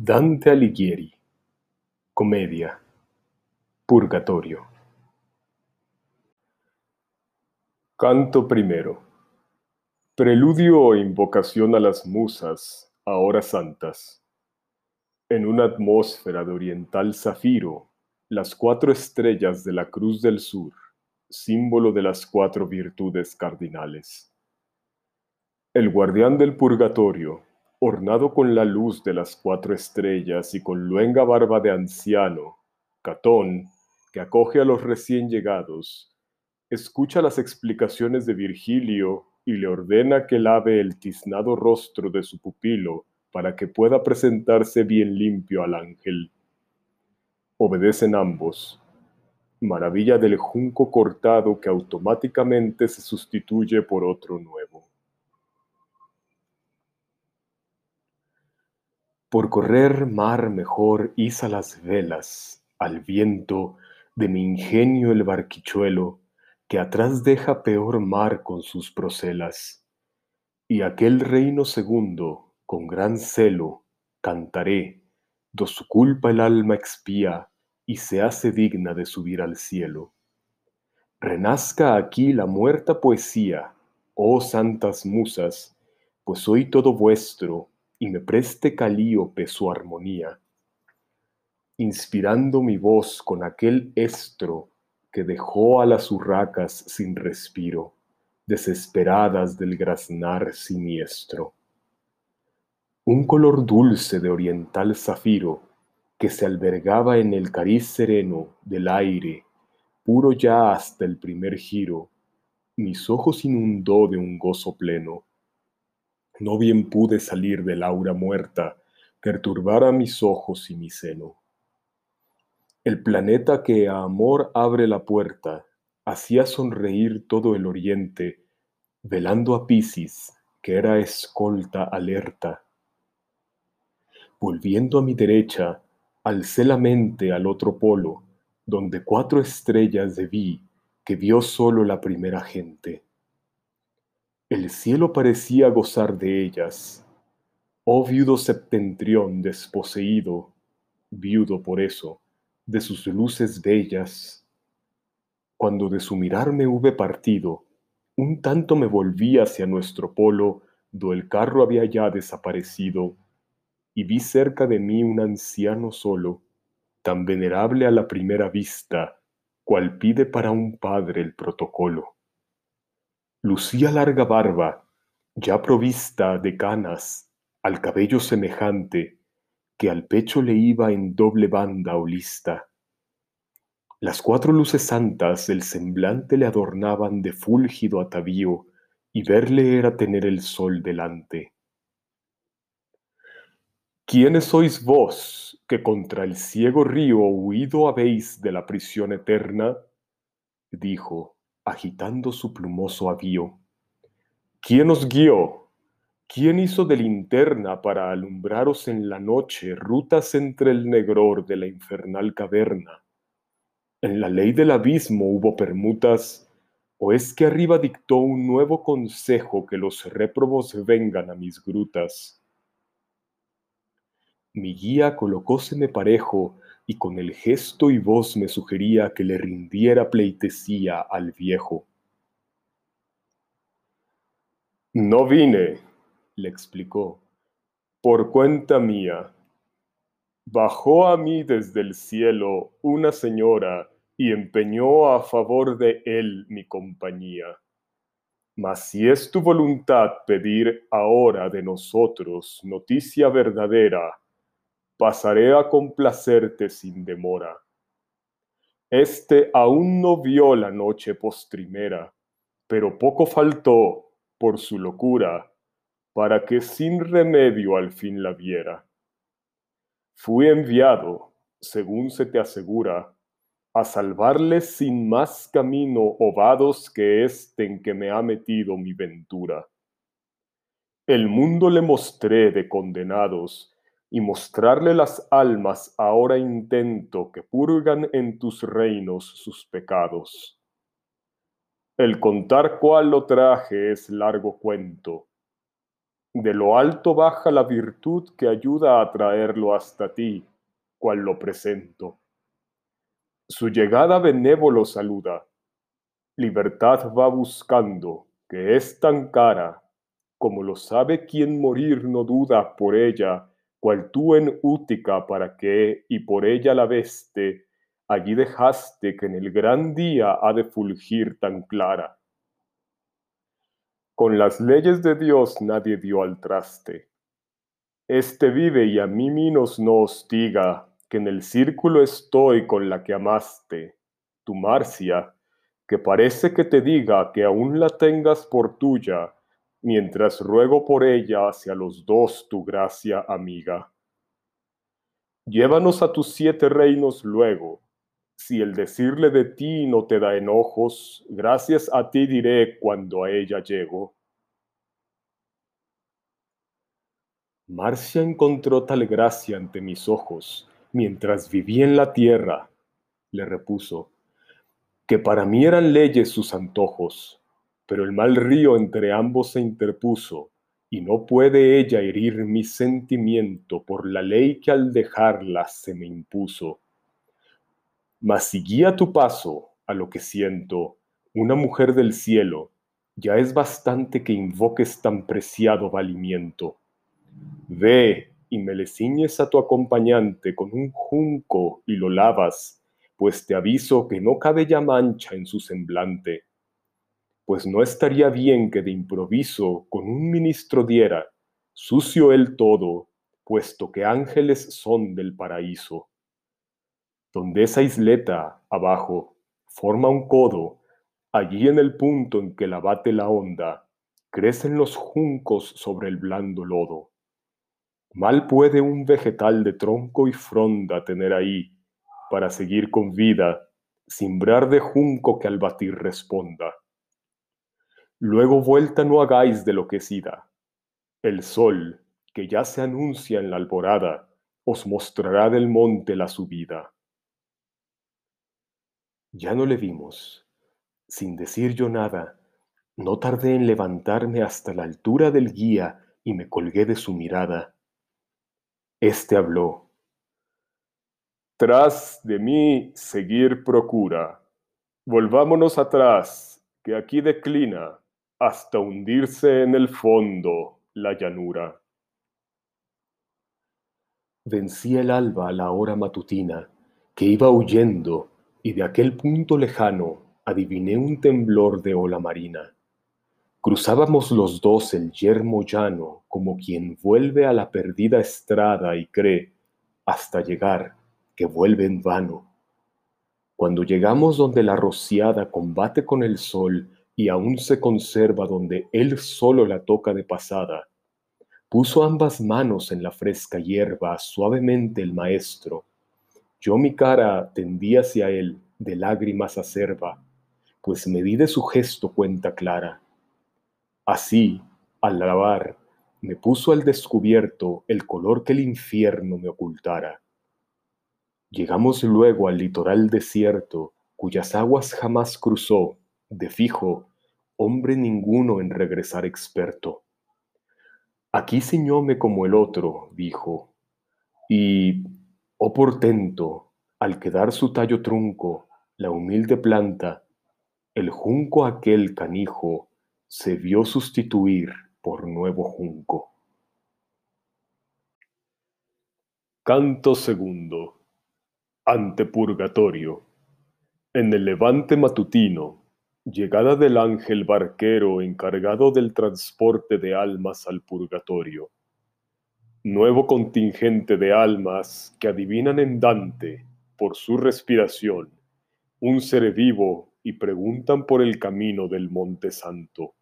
Dante Alighieri Comedia Purgatorio Canto primero Preludio o invocación a las musas, ahora santas. En una atmósfera de oriental zafiro, las cuatro estrellas de la Cruz del Sur, símbolo de las cuatro virtudes cardinales. El guardián del purgatorio, ornado con la luz de las cuatro estrellas y con luenga barba de anciano, Catón, que acoge a los recién llegados, escucha las explicaciones de Virgilio y le ordena que lave el tiznado rostro de su pupilo para que pueda presentarse bien limpio al ángel. Obedecen ambos. Maravilla del junco cortado que automáticamente se sustituye por otro nuevo. Por correr mar mejor iza las velas al viento de mi ingenio el barquichuelo, que atrás deja peor mar con sus procelas. Y aquel reino segundo, con gran celo, cantaré, do su culpa el alma expía y se hace digna de subir al cielo. Renazca aquí la muerta poesía, oh santas musas, pues soy todo vuestro y me preste Calíope su armonía, inspirando mi voz con aquel estro que dejó a las urracas sin respiro, desesperadas del graznar siniestro. Un color dulce de oriental zafiro que se albergaba en el cariz sereno del aire, puro ya hasta el primer giro, mis ojos inundó de un gozo pleno no bien pude salir del aura muerta, perturbara mis ojos y mi seno. El planeta que a amor abre la puerta, hacía sonreír todo el oriente, velando a Piscis, que era escolta alerta. Volviendo a mi derecha, alcé la mente al otro polo, donde cuatro estrellas vi que vio solo la primera gente. El cielo parecía gozar de ellas. Oh viudo septentrión desposeído, viudo por eso, de sus luces bellas. Cuando de su mirar me hube partido, un tanto me volví hacia nuestro polo, do el carro había ya desaparecido, y vi cerca de mí un anciano solo, tan venerable a la primera vista, cual pide para un padre el protocolo. Lucía larga barba, ya provista de canas, al cabello semejante, que al pecho le iba en doble banda o lista. Las cuatro luces santas el semblante le adornaban de fúlgido atavío, y verle era tener el sol delante. ¿Quiénes sois vos que contra el ciego río huido habéis de la prisión eterna? dijo agitando su plumoso avío. ¿Quién os guió? ¿Quién hizo de linterna para alumbraros en la noche rutas entre el negror de la infernal caverna? ¿En la ley del abismo hubo permutas? ¿O es que arriba dictó un nuevo consejo que los réprobos vengan a mis grutas? Mi guía colocóseme parejo y con el gesto y voz me sugería que le rindiera pleitesía al viejo. No vine, le explicó, por cuenta mía. Bajó a mí desde el cielo una señora y empeñó a favor de él mi compañía. Mas si es tu voluntad pedir ahora de nosotros noticia verdadera, pasaré a complacerte sin demora. Este aún no vio la noche postrimera, pero poco faltó, por su locura, para que sin remedio al fin la viera. Fui enviado, según se te asegura, a salvarle sin más camino ovados que este en que me ha metido mi ventura. El mundo le mostré de condenados, y mostrarle las almas ahora intento que purgan en tus reinos sus pecados. El contar cuál lo traje es largo cuento. de lo alto baja la virtud que ayuda a traerlo hasta ti, cual lo presento. Su llegada benévolo saluda, libertad va buscando, que es tan cara, como lo sabe quien morir no duda por ella, cual tú en Útica para que, y por ella la veste, allí dejaste que en el gran día ha de fulgir tan clara. Con las leyes de Dios nadie dio al traste. Este vive y a mí minos no hostiga, que en el círculo estoy con la que amaste, tu Marcia, que parece que te diga que aún la tengas por tuya, mientras ruego por ella hacia los dos tu gracia amiga. Llévanos a tus siete reinos luego, si el decirle de ti no te da enojos, gracias a ti diré cuando a ella llego. Marcia encontró tal gracia ante mis ojos, mientras vivía en la tierra, le repuso, que para mí eran leyes sus antojos, pero el mal río entre ambos se interpuso, y no puede ella herir mi sentimiento por la ley que al dejarla se me impuso. Mas si guía tu paso a lo que siento, una mujer del cielo, ya es bastante que invoques tan preciado valimiento. Ve y me le ciñes a tu acompañante con un junco y lo lavas, pues te aviso que no cabe ya mancha en su semblante. Pues no estaría bien que de improviso con un ministro diera, sucio el todo, puesto que ángeles son del paraíso donde esa isleta abajo forma un codo, allí en el punto en que la bate la onda, crecen los juncos sobre el blando lodo. Mal puede un vegetal de tronco y fronda tener ahí, para seguir con vida, simbrar de junco que al batir responda. Luego vuelta no hagáis de lo que sida. El sol, que ya se anuncia en la alborada, os mostrará del monte la subida. Ya no le vimos. Sin decir yo nada, no tardé en levantarme hasta la altura del guía y me colgué de su mirada. Este habló. Tras de mí seguir procura. Volvámonos atrás, que aquí declina hasta hundirse en el fondo la llanura. Vencía el alba a la hora matutina, que iba huyendo y de aquel punto lejano adiviné un temblor de ola marina. Cruzábamos los dos el yermo llano como quien vuelve a la perdida estrada y cree, hasta llegar, que vuelve en vano. Cuando llegamos donde la rociada combate con el sol y aún se conserva donde él solo la toca de pasada, puso ambas manos en la fresca hierba suavemente el maestro, yo mi cara tendí hacia él de lágrimas acerba, pues me di de su gesto cuenta clara. Así, al lavar, me puso al descubierto el color que el infierno me ocultara. Llegamos luego al litoral desierto, cuyas aguas jamás cruzó, de fijo, hombre ninguno en regresar experto. Aquí ciñóme como el otro, dijo, y Oh portento, al quedar su tallo trunco, la humilde planta, el junco aquel canijo se vio sustituir por nuevo junco. Canto segundo. Ante purgatorio. En el levante matutino, llegada del ángel barquero encargado del transporte de almas al purgatorio nuevo contingente de almas que adivinan en Dante, por su respiración, un ser vivo y preguntan por el camino del Monte Santo.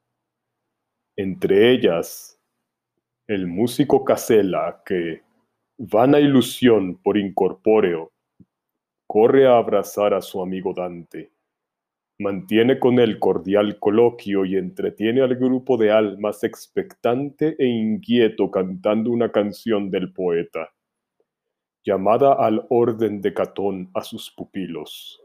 Entre ellas, el músico Casella que, vana ilusión por incorpóreo, corre a abrazar a su amigo Dante Mantiene con él cordial coloquio y entretiene al grupo de almas expectante e inquieto cantando una canción del poeta, llamada al orden de Catón a sus pupilos.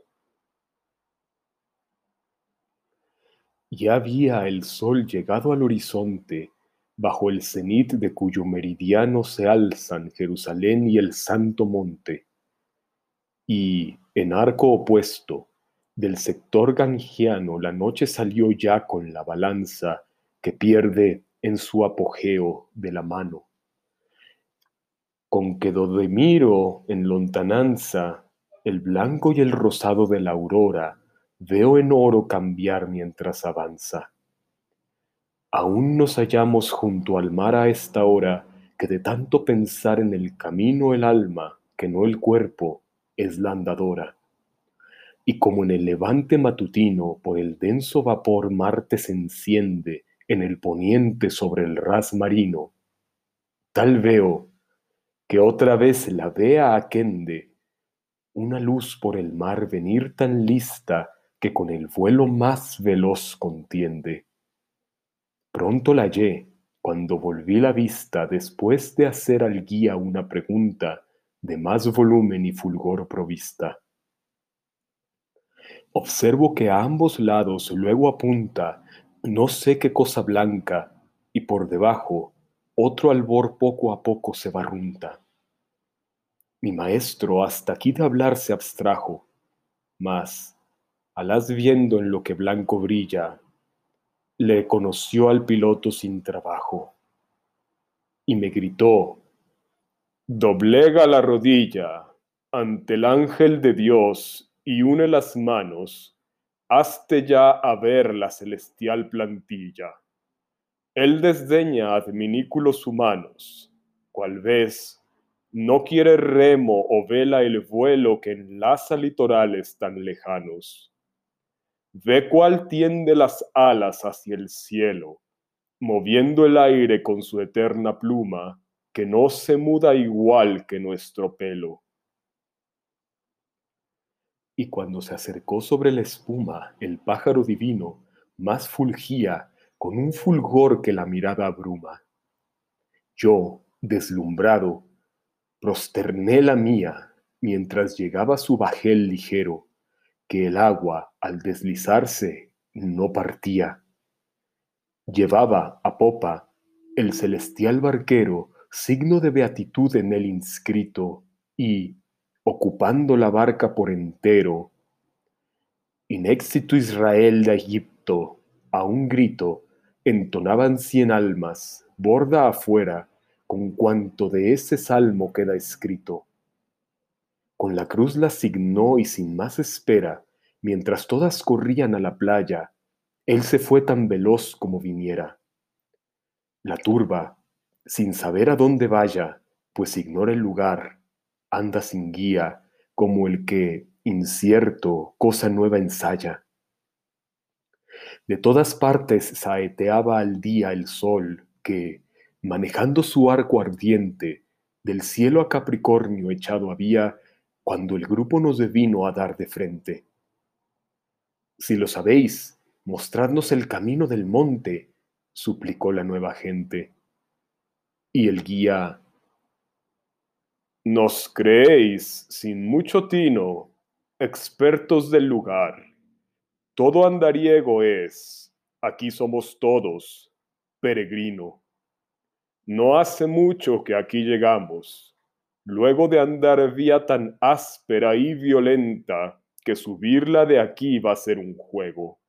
Ya había el sol llegado al horizonte, bajo el cenit de cuyo meridiano se alzan Jerusalén y el Santo Monte. Y, en arco opuesto, del sector gangiano la noche salió ya con la balanza que pierde en su apogeo de la mano. Con que do miro en lontananza el blanco y el rosado de la aurora veo en oro cambiar mientras avanza. Aún nos hallamos junto al mar a esta hora que de tanto pensar en el camino el alma, que no el cuerpo, es la andadora. Y como en el levante matutino por el denso vapor Marte se enciende en el poniente sobre el ras marino, tal veo que otra vez la vea aquende una luz por el mar venir tan lista que con el vuelo más veloz contiende Pronto la hallé cuando volví la vista después de hacer al guía una pregunta de más volumen y fulgor provista. Observo que a ambos lados luego apunta no sé qué cosa blanca y por debajo otro albor poco a poco se barrunta. Mi maestro hasta aquí de hablar se abstrajo, mas, alas viendo en lo que blanco brilla, le conoció al piloto sin trabajo y me gritó, doblega la rodilla ante el ángel de Dios y une las manos, hazte ya a ver la celestial plantilla. Él desdeña adminículos humanos, cual vez no quiere remo o vela el vuelo que enlaza litorales tan lejanos Ve cuál tiende las alas hacia el cielo, moviendo el aire con su eterna pluma, que no se muda igual que nuestro pelo. Y cuando se acercó sobre la espuma, el pájaro divino más fulgía con un fulgor que la mirada abruma. Yo, deslumbrado, prosterné la mía mientras llegaba su bajel ligero que el agua, al deslizarse, no partía. Llevaba a popa el celestial barquero signo de beatitud en él inscrito y, ocupando la barca por entero, éxito Israel de Egipto, a un grito, entonaban cien almas, borda afuera, con cuanto de ese salmo queda escrito. Con la cruz la signó y sin más espera, mientras todas corrían a la playa, él se fue tan veloz como viniera. La turba, sin saber a dónde vaya, pues ignora el lugar, anda sin guía, como el que, incierto, cosa nueva ensaya. De todas partes saeteaba al día el sol, que, manejando su arco ardiente, del cielo a Capricornio echado había cuando el grupo nos devino a dar de frente. Si lo sabéis, mostradnos el camino del monte, suplicó la nueva gente. Y el guía, nos creéis sin mucho tino, expertos del lugar. Todo andariego es, aquí somos todos, peregrino. No hace mucho que aquí llegamos, luego de andar vía tan áspera y violenta que subirla de aquí va a ser un juego.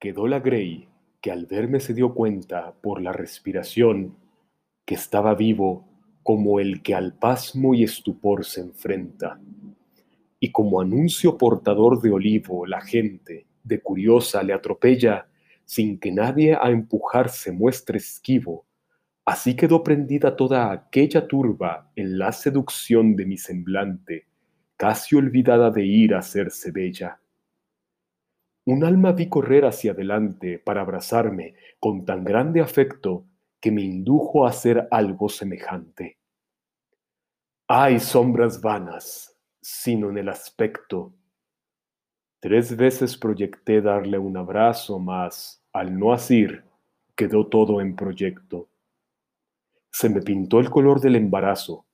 Quedó la Grey, que al verme se dio cuenta por la respiración que estaba vivo como el que al pasmo y estupor se enfrenta. Y como anuncio portador de olivo, la gente, de curiosa, le atropella sin que nadie a empujarse muestre esquivo. Así quedó prendida toda aquella turba en la seducción de mi semblante, casi olvidada de ir a hacerse bella. Un alma vi correr hacia adelante para abrazarme con tan grande afecto que me indujo a hacer algo semejante. Hay sombras vanas, sino en el aspecto. Tres veces proyecté darle un abrazo, mas al no asir, quedó todo en proyecto. Se me pintó el color del embarazo.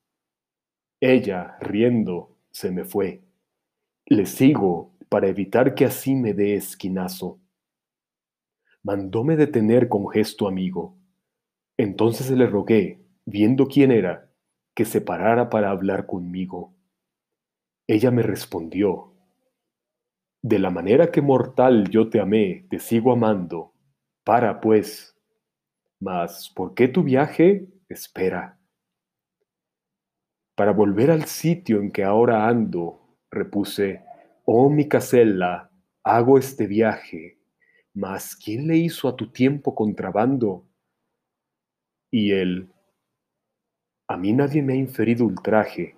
Ella, riendo, se me fue. Le sigo para evitar que así me dé esquinazo. mandóme detener con gesto amigo. Entonces le rogué, viendo quién era, que se parara para hablar conmigo. Ella me respondió, De la manera que mortal yo te amé, te sigo amando. Para, pues. Mas, ¿por qué tu viaje? Espera. Para volver al sitio en que ahora ando, repuse, oh mi casella, hago este viaje, mas ¿quién le hizo a tu tiempo contrabando? Y él, a mí nadie me ha inferido ultraje,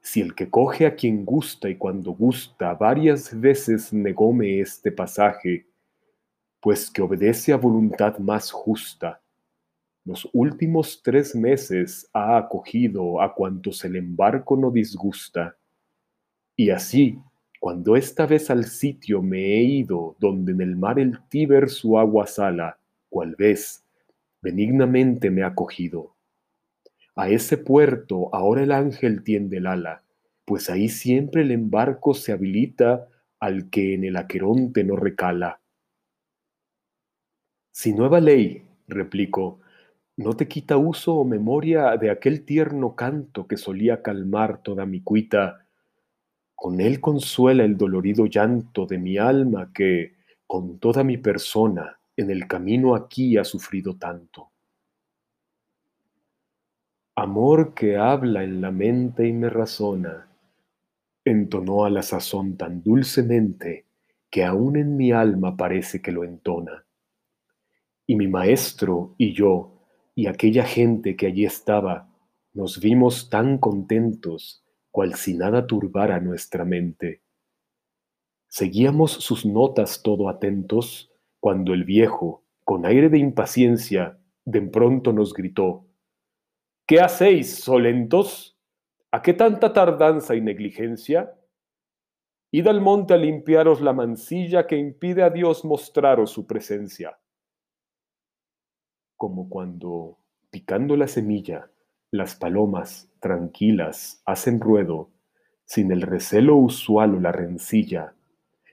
si el que coge a quien gusta y cuando gusta varias veces negóme este pasaje, pues que obedece a voluntad más justa, los últimos tres meses ha acogido a cuantos el embarco no disgusta, y así, cuando esta vez al sitio me he ido donde en el mar el Tíber su agua sala, cual vez, benignamente me ha acogido a ese puerto ahora el ángel tiende el ala, pues ahí siempre el embarco se habilita al que en el aqueronte no recala. Si nueva ley, replico, no te quita uso o memoria de aquel tierno canto que solía calmar toda mi cuita, con él consuela el dolorido llanto de mi alma que, con toda mi persona, en el camino aquí ha sufrido tanto. Amor que habla en la mente y me razona, entonó a la sazón tan dulcemente que aún en mi alma parece que lo entona. Y mi maestro y yo y aquella gente que allí estaba, nos vimos tan contentos, cual si nada turbara nuestra mente. Seguíamos sus notas todo atentos, cuando el viejo, con aire de impaciencia, de pronto nos gritó, ¿Qué hacéis, solentos? ¿A qué tanta tardanza y negligencia? Id al monte a limpiaros la mancilla que impide a Dios mostraros su presencia. Como cuando, picando la semilla, las palomas, tranquilas, hacen ruedo, sin el recelo usual o la rencilla,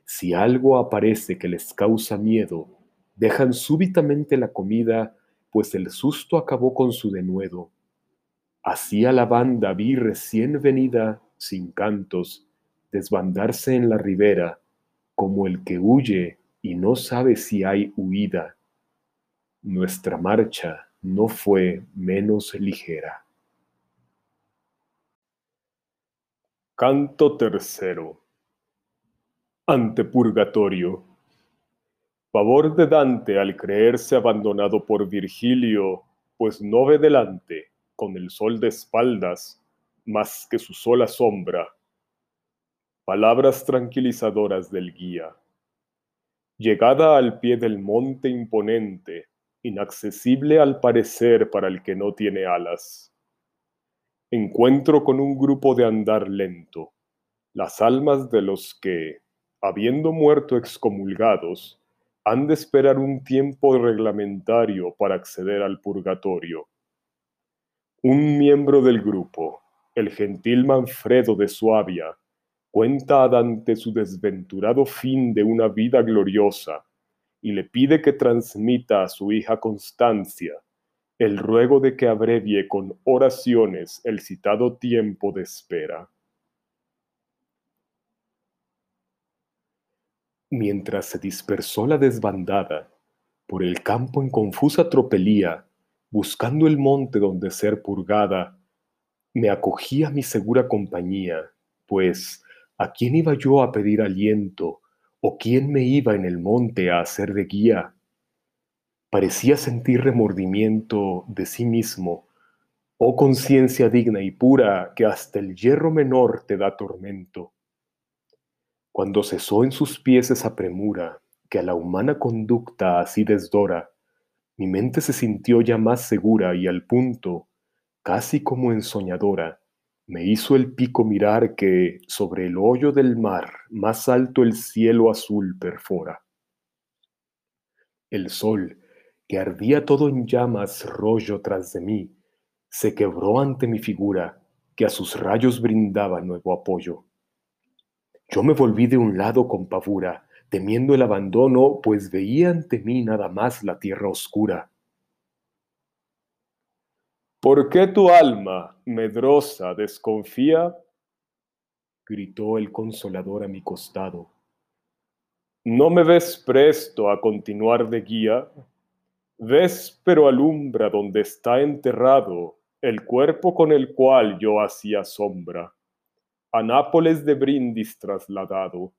si algo aparece que les causa miedo, dejan súbitamente la comida, pues el susto acabó con su denuedo Así a la banda vi recién venida, sin cantos, desbandarse en la ribera, como el que huye y no sabe si hay huida. Nuestra marcha no fue menos ligera. Canto tercero. Ante purgatorio. Pavor de Dante al creerse abandonado por Virgilio, pues no ve delante con el sol de espaldas, más que su sola sombra. Palabras tranquilizadoras del guía. Llegada al pie del monte imponente, inaccesible al parecer para el que no tiene alas. Encuentro con un grupo de andar lento, las almas de los que, habiendo muerto excomulgados, han de esperar un tiempo reglamentario para acceder al purgatorio. Un miembro del grupo, el gentil Manfredo de Suabia, cuenta a Dante su desventurado fin de una vida gloriosa y le pide que transmita a su hija Constancia el ruego de que abrevie con oraciones el citado tiempo de espera. Mientras se dispersó la desbandada por el campo en confusa tropelía, buscando el monte donde ser purgada, me acogí a mi segura compañía, pues ¿a quién iba yo a pedir aliento? ¿O quién me iba en el monte a hacer de guía? Parecía sentir remordimiento de sí mismo, oh conciencia digna y pura que hasta el hierro menor te da tormento. Cuando cesó en sus pies esa premura que a la humana conducta así desdora, mi mente se sintió ya más segura y al punto, casi como ensoñadora, me hizo el pico mirar que sobre el hoyo del mar más alto el cielo azul perfora. El sol, que ardía todo en llamas rollo tras de mí, se quebró ante mi figura, que a sus rayos brindaba nuevo apoyo. Yo me volví de un lado con pavura, temiendo el abandono, pues veía ante mí nada más la tierra oscura. ¿Por qué tu alma, medrosa, desconfía? gritó el consolador a mi costado. ¿No me ves presto a continuar de guía? ¿Ves pero alumbra donde está enterrado el cuerpo con el cual yo hacía sombra, a Nápoles de Brindis trasladado?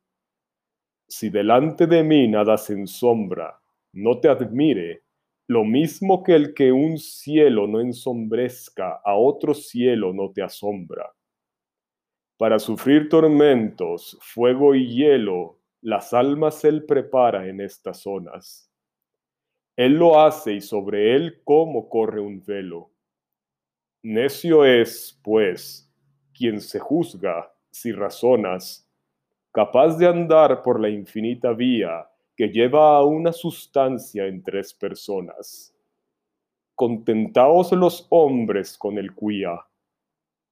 Si delante de mí nada se ensombra, no te admire, lo mismo que el que un cielo no ensombrezca a otro cielo no te asombra. Para sufrir tormentos, fuego y hielo, las almas él prepara en estas zonas. Él lo hace y sobre él como corre un velo. Necio es, pues, quien se juzga, si razonas, capaz de andar por la infinita vía que lleva a una sustancia en tres personas. Contentaos los hombres con el cuía,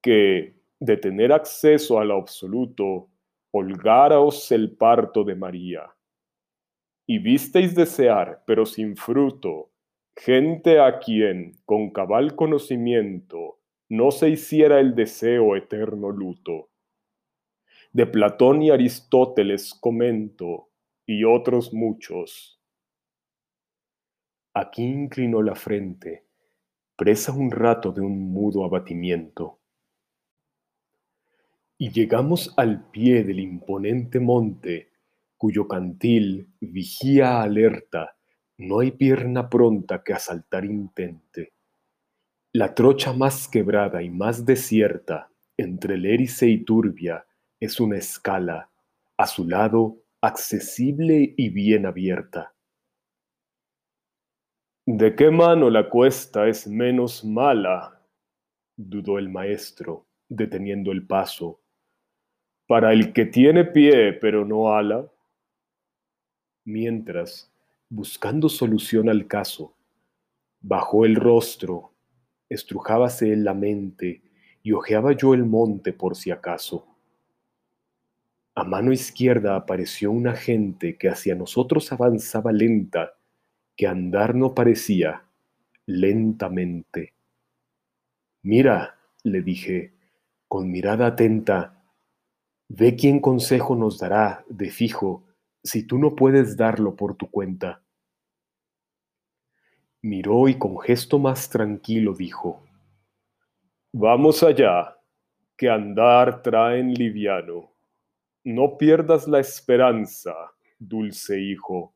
que, de tener acceso al absoluto, holgáraos el parto de María. Y visteis desear, pero sin fruto, gente a quien, con cabal conocimiento, no se hiciera el deseo eterno luto. De Platón y Aristóteles comento, y otros muchos. Aquí inclinó la frente, presa un rato de un mudo abatimiento y llegamos al pie del imponente monte, cuyo cantil vigía alerta, no hay pierna pronta que asaltar intente. La trocha más quebrada y más desierta, entre el erice y turbia, es una escala, a su lado accesible y bien abierta. ¿De qué mano la cuesta es menos mala? dudó el maestro, deteniendo el paso para el que tiene pie pero no ala. Mientras, buscando solución al caso, bajó el rostro, estrujábase en la mente y ojeaba yo el monte por si acaso. A mano izquierda apareció una gente que hacia nosotros avanzaba lenta, que andar no parecía, lentamente. Mira, le dije, con mirada atenta, Ve quién consejo nos dará, de fijo, si tú no puedes darlo por tu cuenta. Miró y con gesto más tranquilo dijo, Vamos allá, que andar traen liviano. No pierdas la esperanza, dulce hijo.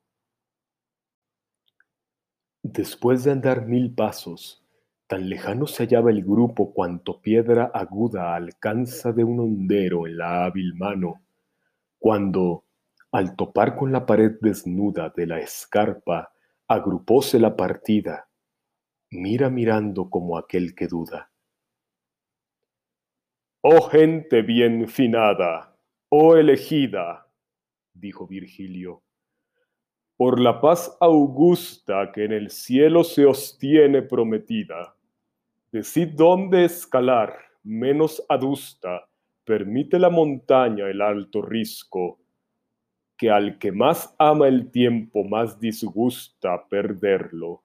Después de andar mil pasos, Tan lejano se hallaba el grupo cuanto piedra aguda alcanza de un hondero en la hábil mano, cuando, al topar con la pared desnuda de la escarpa, agrupóse la partida, mira mirando como aquel que duda. Oh gente bien finada, oh elegida, dijo Virgilio, por la paz augusta que en el cielo se os tiene prometida Decid dónde escalar, menos adusta, permite la montaña el alto risco, que al que más ama el tiempo más disgusta perderlo.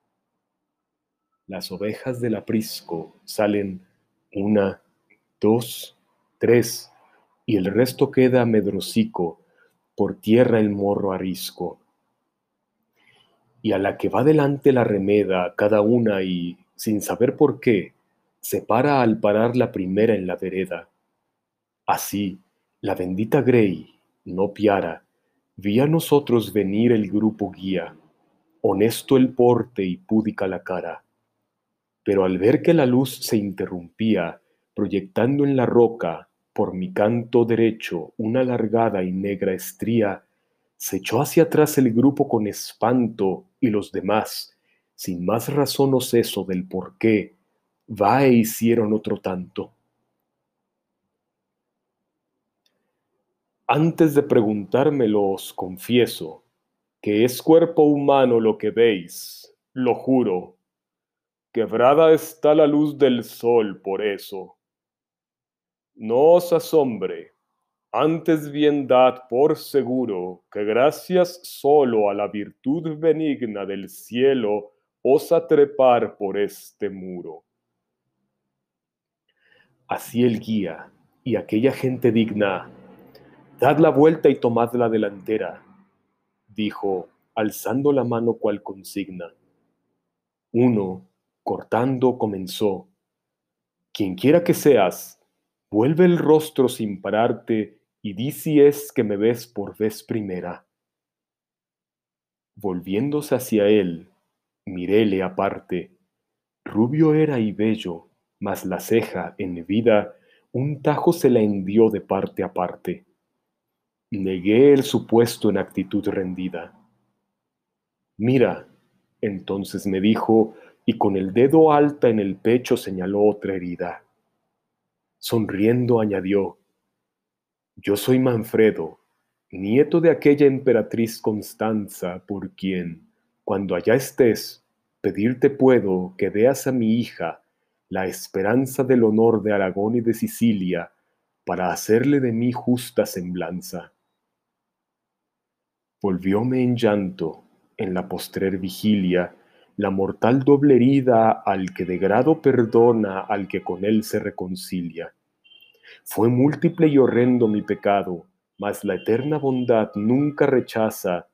Las ovejas del aprisco salen una, dos, tres, y el resto queda medrosico, por tierra el morro arisco. Y a la que va delante la remeda cada una y sin saber por qué, se para al parar la primera en la vereda. Así, la bendita Grey, no piara, vi a nosotros venir el grupo guía, honesto el porte y púdica la cara. Pero al ver que la luz se interrumpía, proyectando en la roca, por mi canto derecho, una alargada y negra estría, se echó hacia atrás el grupo con espanto y los demás, sin más razón o seso del por qué, va e hicieron otro tanto. Antes de preguntármelo os confieso que es cuerpo humano lo que veis, lo juro. Quebrada está la luz del sol por eso. No os asombre, Antes bien dad por seguro que gracias solo a la virtud benigna del cielo osa trepar por este muro. Así el guía y aquella gente digna, dad la vuelta y tomad la delantera, dijo, alzando la mano cual consigna. Uno, cortando, comenzó, quien quiera que seas, vuelve el rostro sin pararte y di si es que me ves por vez primera. Volviéndose hacia él, miréle aparte, rubio era y bello, mas la ceja, en vida, un tajo se la hendió de parte a parte. Negué el supuesto en actitud rendida. Mira, entonces me dijo, y con el dedo alta en el pecho señaló otra herida. Sonriendo añadió, Yo soy Manfredo, nieto de aquella emperatriz Constanza, por quien, cuando allá estés, pedirte puedo que veas a mi hija, la esperanza del honor de Aragón y de Sicilia, para hacerle de mí justa semblanza. Volvióme en llanto, en la postrer vigilia, la mortal doble herida al que de grado perdona al que con él se reconcilia. Fue múltiple y horrendo mi pecado, mas la eterna bondad nunca rechaza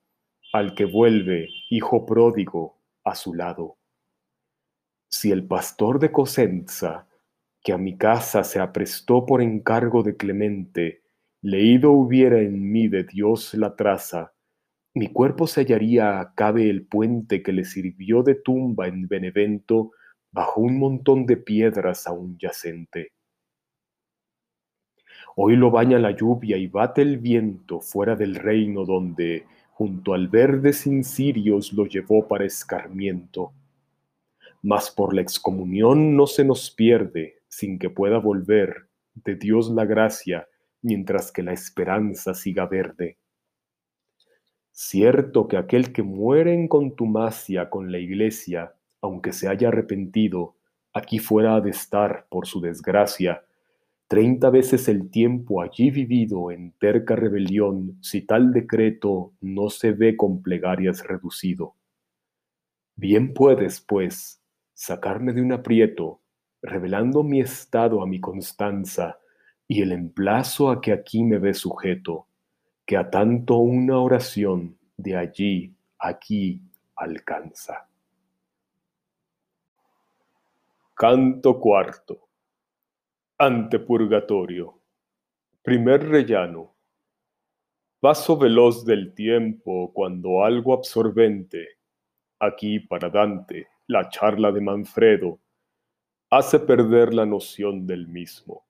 al que vuelve, hijo pródigo, a su lado si el pastor de Cosenza, que a mi casa se aprestó por encargo de Clemente, leído hubiera en mí de Dios la traza, mi cuerpo se hallaría cabe el puente que le sirvió de tumba en Benevento bajo un montón de piedras aún yacente. Hoy lo baña la lluvia y bate el viento fuera del reino donde, junto al verde sin cirios, lo llevó para escarmiento mas por la excomunión no se nos pierde sin que pueda volver de Dios la gracia mientras que la esperanza siga verde. Cierto que aquel que muere en contumacia con la iglesia, aunque se haya arrepentido, aquí fuera de estar por su desgracia, treinta veces el tiempo allí vivido en terca rebelión, si tal decreto no se ve con plegarias reducido. Bien puedes, pues, sacarme de un aprieto, revelando mi estado a mi constanza y el emplazo a que aquí me ve sujeto, que a tanto una oración de allí aquí alcanza. Canto cuarto. Ante purgatorio. Primer rellano. Paso veloz del tiempo cuando algo absorbente, aquí para Dante, la charla de Manfredo hace perder la noción del mismo.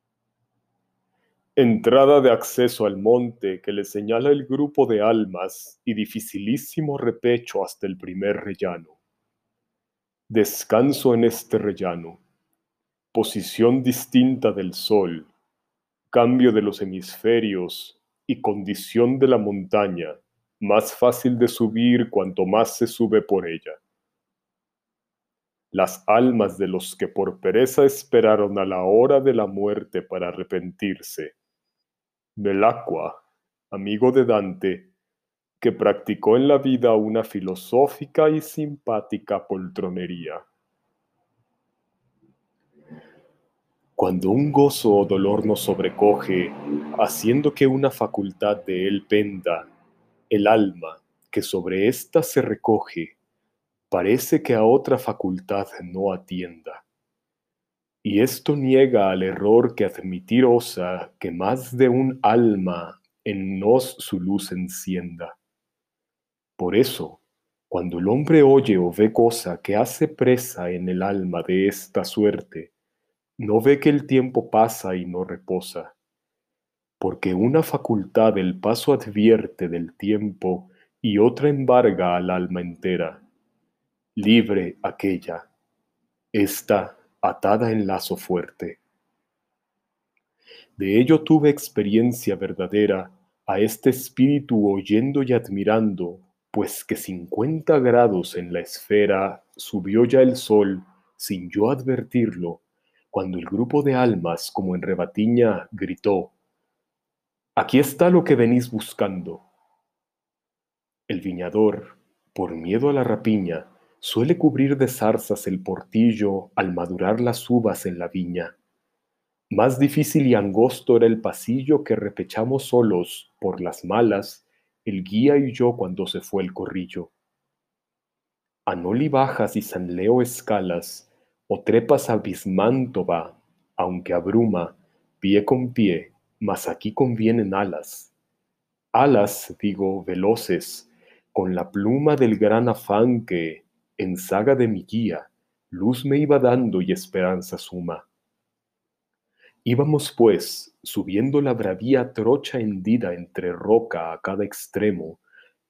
Entrada de acceso al monte que le señala el grupo de almas y dificilísimo repecho hasta el primer rellano. Descanso en este rellano. Posición distinta del sol. Cambio de los hemisferios y condición de la montaña, más fácil de subir cuanto más se sube por ella las almas de los que por pereza esperaron a la hora de la muerte para arrepentirse. Belacqua, amigo de Dante, que practicó en la vida una filosófica y simpática poltronería. Cuando un gozo o dolor nos sobrecoge, haciendo que una facultad de él penda, el alma, que sobre ésta se recoge, parece que a otra facultad no atienda. Y esto niega al error que admitir osa que más de un alma en nos su luz encienda. Por eso, cuando el hombre oye o ve cosa que hace presa en el alma de esta suerte, no ve que el tiempo pasa y no reposa, porque una facultad el paso advierte del tiempo y otra embarga al alma entera libre aquella, esta atada en lazo fuerte. De ello tuve experiencia verdadera a este espíritu oyendo y admirando, pues que cincuenta grados en la esfera subió ya el sol sin yo advertirlo, cuando el grupo de almas como en rebatiña gritó, Aquí está lo que venís buscando. El viñador, por miedo a la rapiña, suele cubrir de zarzas el portillo al madurar las uvas en la viña. Más difícil y angosto era el pasillo que repechamos solos, por las malas, el guía y yo cuando se fue el corrillo. Anoli bajas y San Leo escalas, o trepas a Bismántova, aunque abruma, pie con pie, mas aquí convienen alas. Alas, digo, veloces, con la pluma del gran afán que, en saga de mi guía, luz me iba dando y esperanza suma. Íbamos, pues, subiendo la bravía trocha hendida entre roca a cada extremo,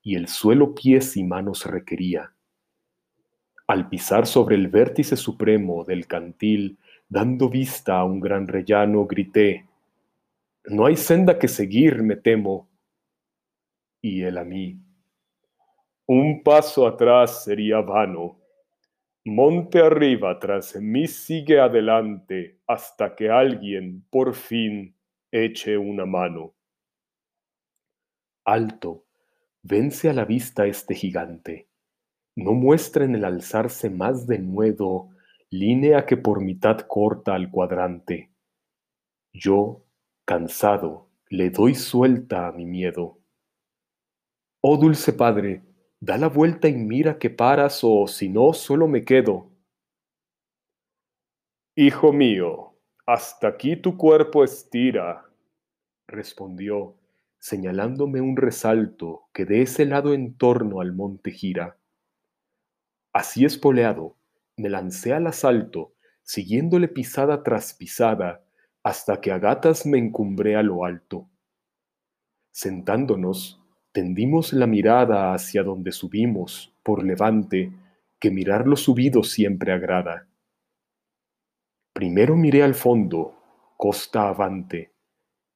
y el suelo pies y manos requería. Al pisar sobre el vértice supremo del cantil, dando vista a un gran rellano, grité, No hay senda que seguir, me temo. Y él a mí, Un paso atrás sería vano Monte arriba tras mí sigue adelante hasta que alguien por fin eche una mano. Alto, vence a la vista este gigante. No muestra en el alzarse más de nuevo línea que por mitad corta al cuadrante. Yo, cansado, le doy suelta a mi miedo. Oh dulce Padre, Da la vuelta y mira que paras o si no, solo me quedo. Hijo mío, hasta aquí tu cuerpo estira, respondió, señalándome un resalto que de ese lado en torno al monte gira. Así espoleado, me lancé al asalto, siguiéndole pisada tras pisada, hasta que a gatas me encumbré a lo alto. Sentándonos, Tendimos la mirada hacia donde subimos, por levante, que mirar lo subido siempre agrada. Primero miré al fondo, costa avante,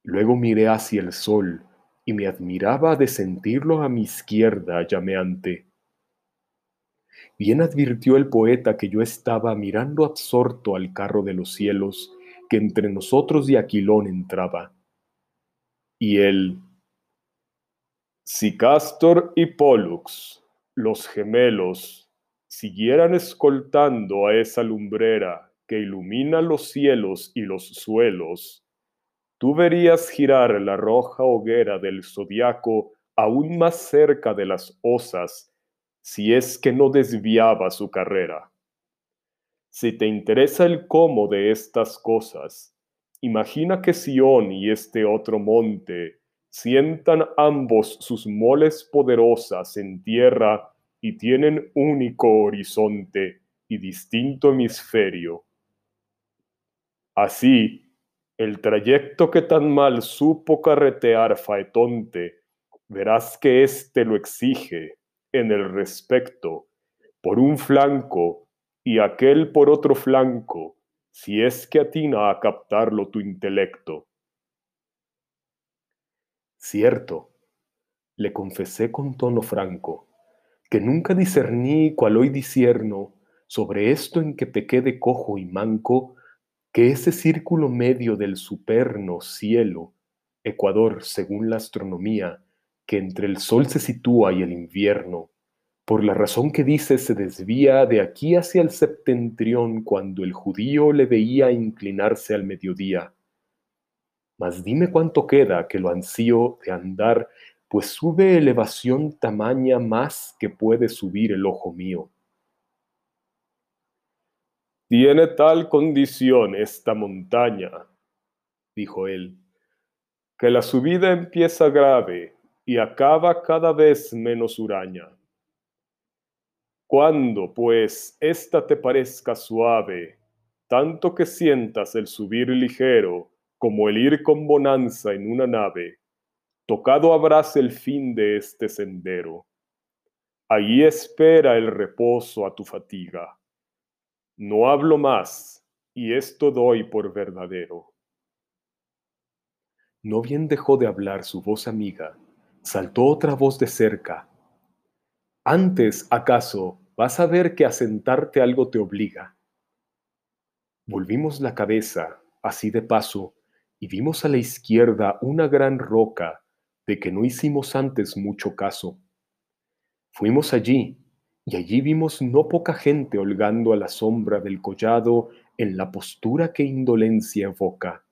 luego miré hacia el sol, y me admiraba de sentirlo a mi izquierda llameante. Bien advirtió el poeta que yo estaba mirando absorto al carro de los cielos que entre nosotros y Aquilón entraba. Y él, si Castor y Pollux, los gemelos, siguieran escoltando a esa lumbrera que ilumina los cielos y los suelos, tú verías girar la roja hoguera del zodiaco aún más cerca de las osas, si es que no desviaba su carrera. Si te interesa el cómo de estas cosas, imagina que Sión y este otro monte sientan ambos sus moles poderosas en tierra y tienen único horizonte y distinto hemisferio. Así, el trayecto que tan mal supo carretear Faetonte, verás que éste lo exige en el respecto, por un flanco y aquel por otro flanco, si es que atina a captarlo tu intelecto. Cierto, le confesé con tono franco, que nunca discerní cual hoy disierno sobre esto en que pequé de cojo y manco, que ese círculo medio del superno cielo, ecuador según la astronomía, que entre el sol se sitúa y el invierno, por la razón que dice se desvía de aquí hacia el septentrión cuando el judío le veía inclinarse al mediodía mas dime cuánto queda que lo ansío de andar, pues sube elevación tamaña más que puede subir el ojo mío. Tiene tal condición esta montaña, dijo él, que la subida empieza grave y acaba cada vez menos huraña. Cuando, pues, ésta te parezca suave, tanto que sientas el subir ligero, como el ir con bonanza en una nave, tocado habrás el fin de este sendero. Allí espera el reposo a tu fatiga. No hablo más, y esto doy por verdadero. No bien dejó de hablar su voz amiga, saltó otra voz de cerca. Antes, acaso, vas a ver que a sentarte algo te obliga. Volvimos la cabeza, así de paso, y vimos a la izquierda una gran roca de que no hicimos antes mucho caso. Fuimos allí, y allí vimos no poca gente holgando a la sombra del collado en la postura que indolencia evoca.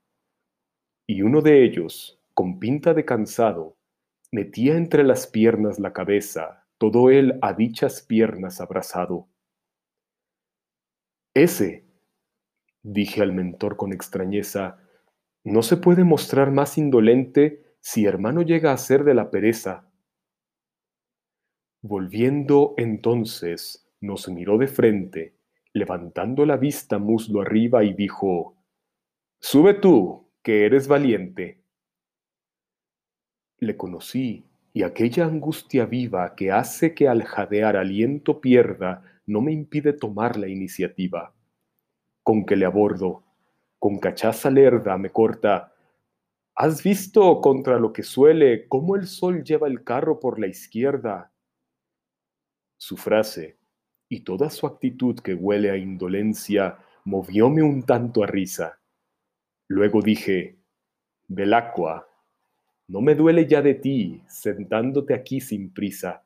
Y uno de ellos, con pinta de cansado, metía entre las piernas la cabeza, todo él a dichas piernas abrazado. Ese, dije al mentor con extrañeza, no se puede mostrar más indolente si hermano llega a ser de la pereza. Volviendo entonces, nos miró de frente, levantando la vista muslo arriba y dijo, Sube tú, que eres valiente. Le conocí, y aquella angustia viva que hace que al jadear aliento pierda no me impide tomar la iniciativa. Con que le abordo, con cachaza lerda me corta. ¿Has visto contra lo que suele cómo el sol lleva el carro por la izquierda? Su frase y toda su actitud que huele a indolencia movióme un tanto a risa. Luego dije, Belacqua, no me duele ya de ti, sentándote aquí sin prisa.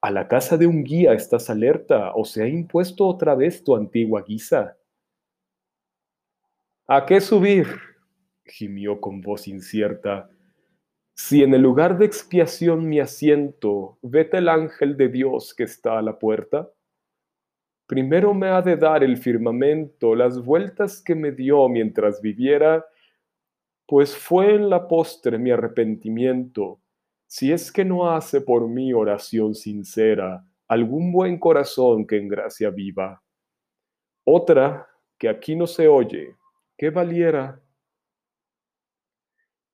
A la casa de un guía estás alerta o se ha impuesto otra vez tu antigua guisa. ¿A qué subir? gimió con voz incierta. Si en el lugar de expiación mi asiento, vete el ángel de Dios que está a la puerta. Primero me ha de dar el firmamento las vueltas que me dio mientras viviera, pues fue en la postre mi arrepentimiento, si es que no hace por mí oración sincera algún buen corazón que en gracia viva. Otra que aquí no se oye, ¿qué valiera?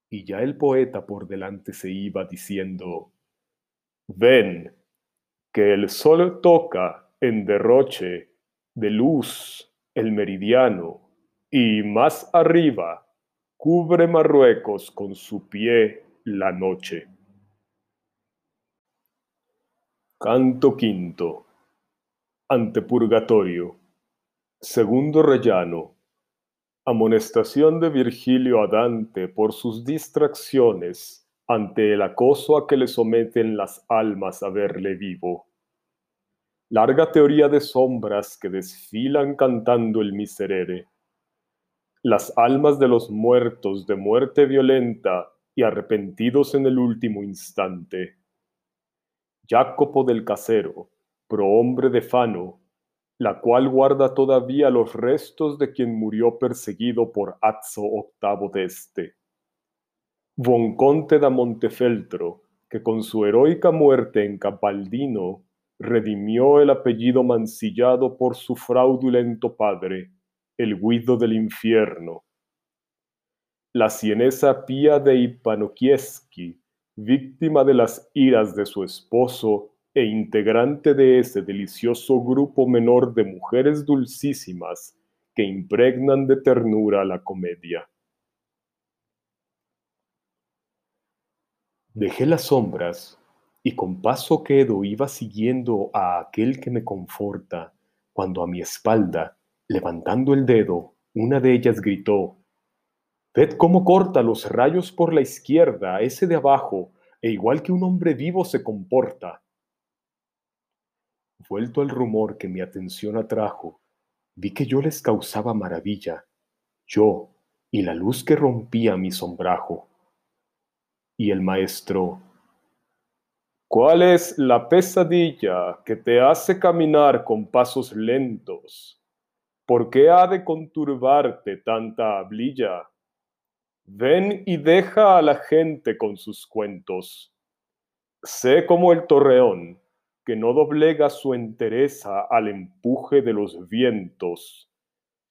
Y ya el poeta por delante se iba diciendo, ven, que el sol toca en derroche de luz el meridiano, y más arriba cubre Marruecos con su pie la noche. Canto quinto. Antepurgatorio. Segundo rellano Amonestación de Virgilio a Dante por sus distracciones ante el acoso a que le someten las almas a verle vivo. Larga teoría de sombras que desfilan cantando el miserere. Las almas de los muertos de muerte violenta y arrepentidos en el último instante. Jacopo del Casero, prohombre de Fano, la cual guarda todavía los restos de quien murió perseguido por Azzo VIII d'Este. Conte da Montefeltro, que con su heroica muerte en Capaldino redimió el apellido mancillado por su fraudulento padre, el Guido del infierno. La sienesa Pía de Ipanokiewski, víctima de las iras de su esposo, e integrante de ese delicioso grupo menor de mujeres dulcísimas que impregnan de ternura la comedia. Dejé las sombras y con paso quedo iba siguiendo a aquel que me conforta, cuando a mi espalda, levantando el dedo, una de ellas gritó, Ved cómo corta los rayos por la izquierda, ese de abajo, e igual que un hombre vivo se comporta. Vuelto al rumor que mi atención atrajo, vi que yo les causaba maravilla, yo y la luz que rompía mi sombrajo. Y el maestro, ¿cuál es la pesadilla que te hace caminar con pasos lentos? ¿Por qué ha de conturbarte tanta hablilla? Ven y deja a la gente con sus cuentos. Sé como el torreón que no doblega su entereza al empuje de los vientos,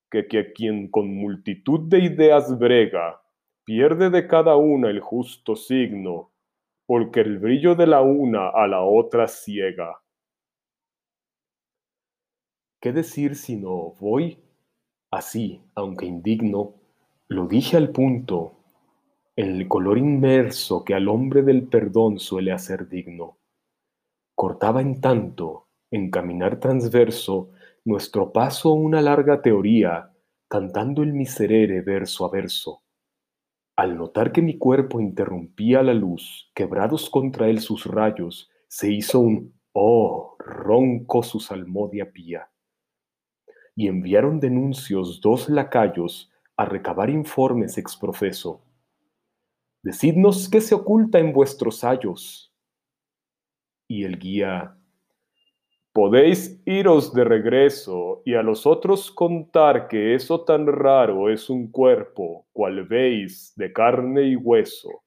que, que quien con multitud de ideas brega, pierde de cada una el justo signo, porque el brillo de la una a la otra ciega. ¿Qué decir si no voy? Así, aunque indigno, lo dije al punto, en el color inmerso que al hombre del perdón suele hacer digno cortaba en tanto, en caminar transverso, nuestro paso una larga teoría, cantando el miserere verso a verso. Al notar que mi cuerpo interrumpía la luz, quebrados contra él sus rayos, se hizo un oh ronco su salmodia pía. Y enviaron denuncios dos lacayos a recabar informes exprofeso. Decidnos qué se oculta en vuestros sayos. Y el guía Podéis iros de regreso y a los otros contar que eso tan raro es un cuerpo, cual veis, de carne y hueso,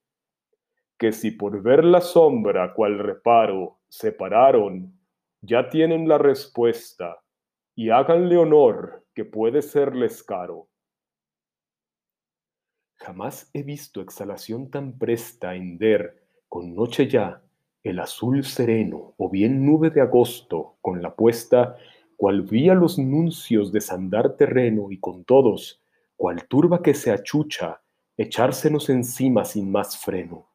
que si por ver la sombra, cual reparo, separaron, ya tienen la respuesta, y háganle honor, que puede serles caro. Jamás he visto exhalación tan presta en der, con noche ya, el azul sereno o bien nube de agosto con la puesta, cual vi a los nuncios desandar terreno y con todos, cual turba que se achucha, echársenos encima sin más freno.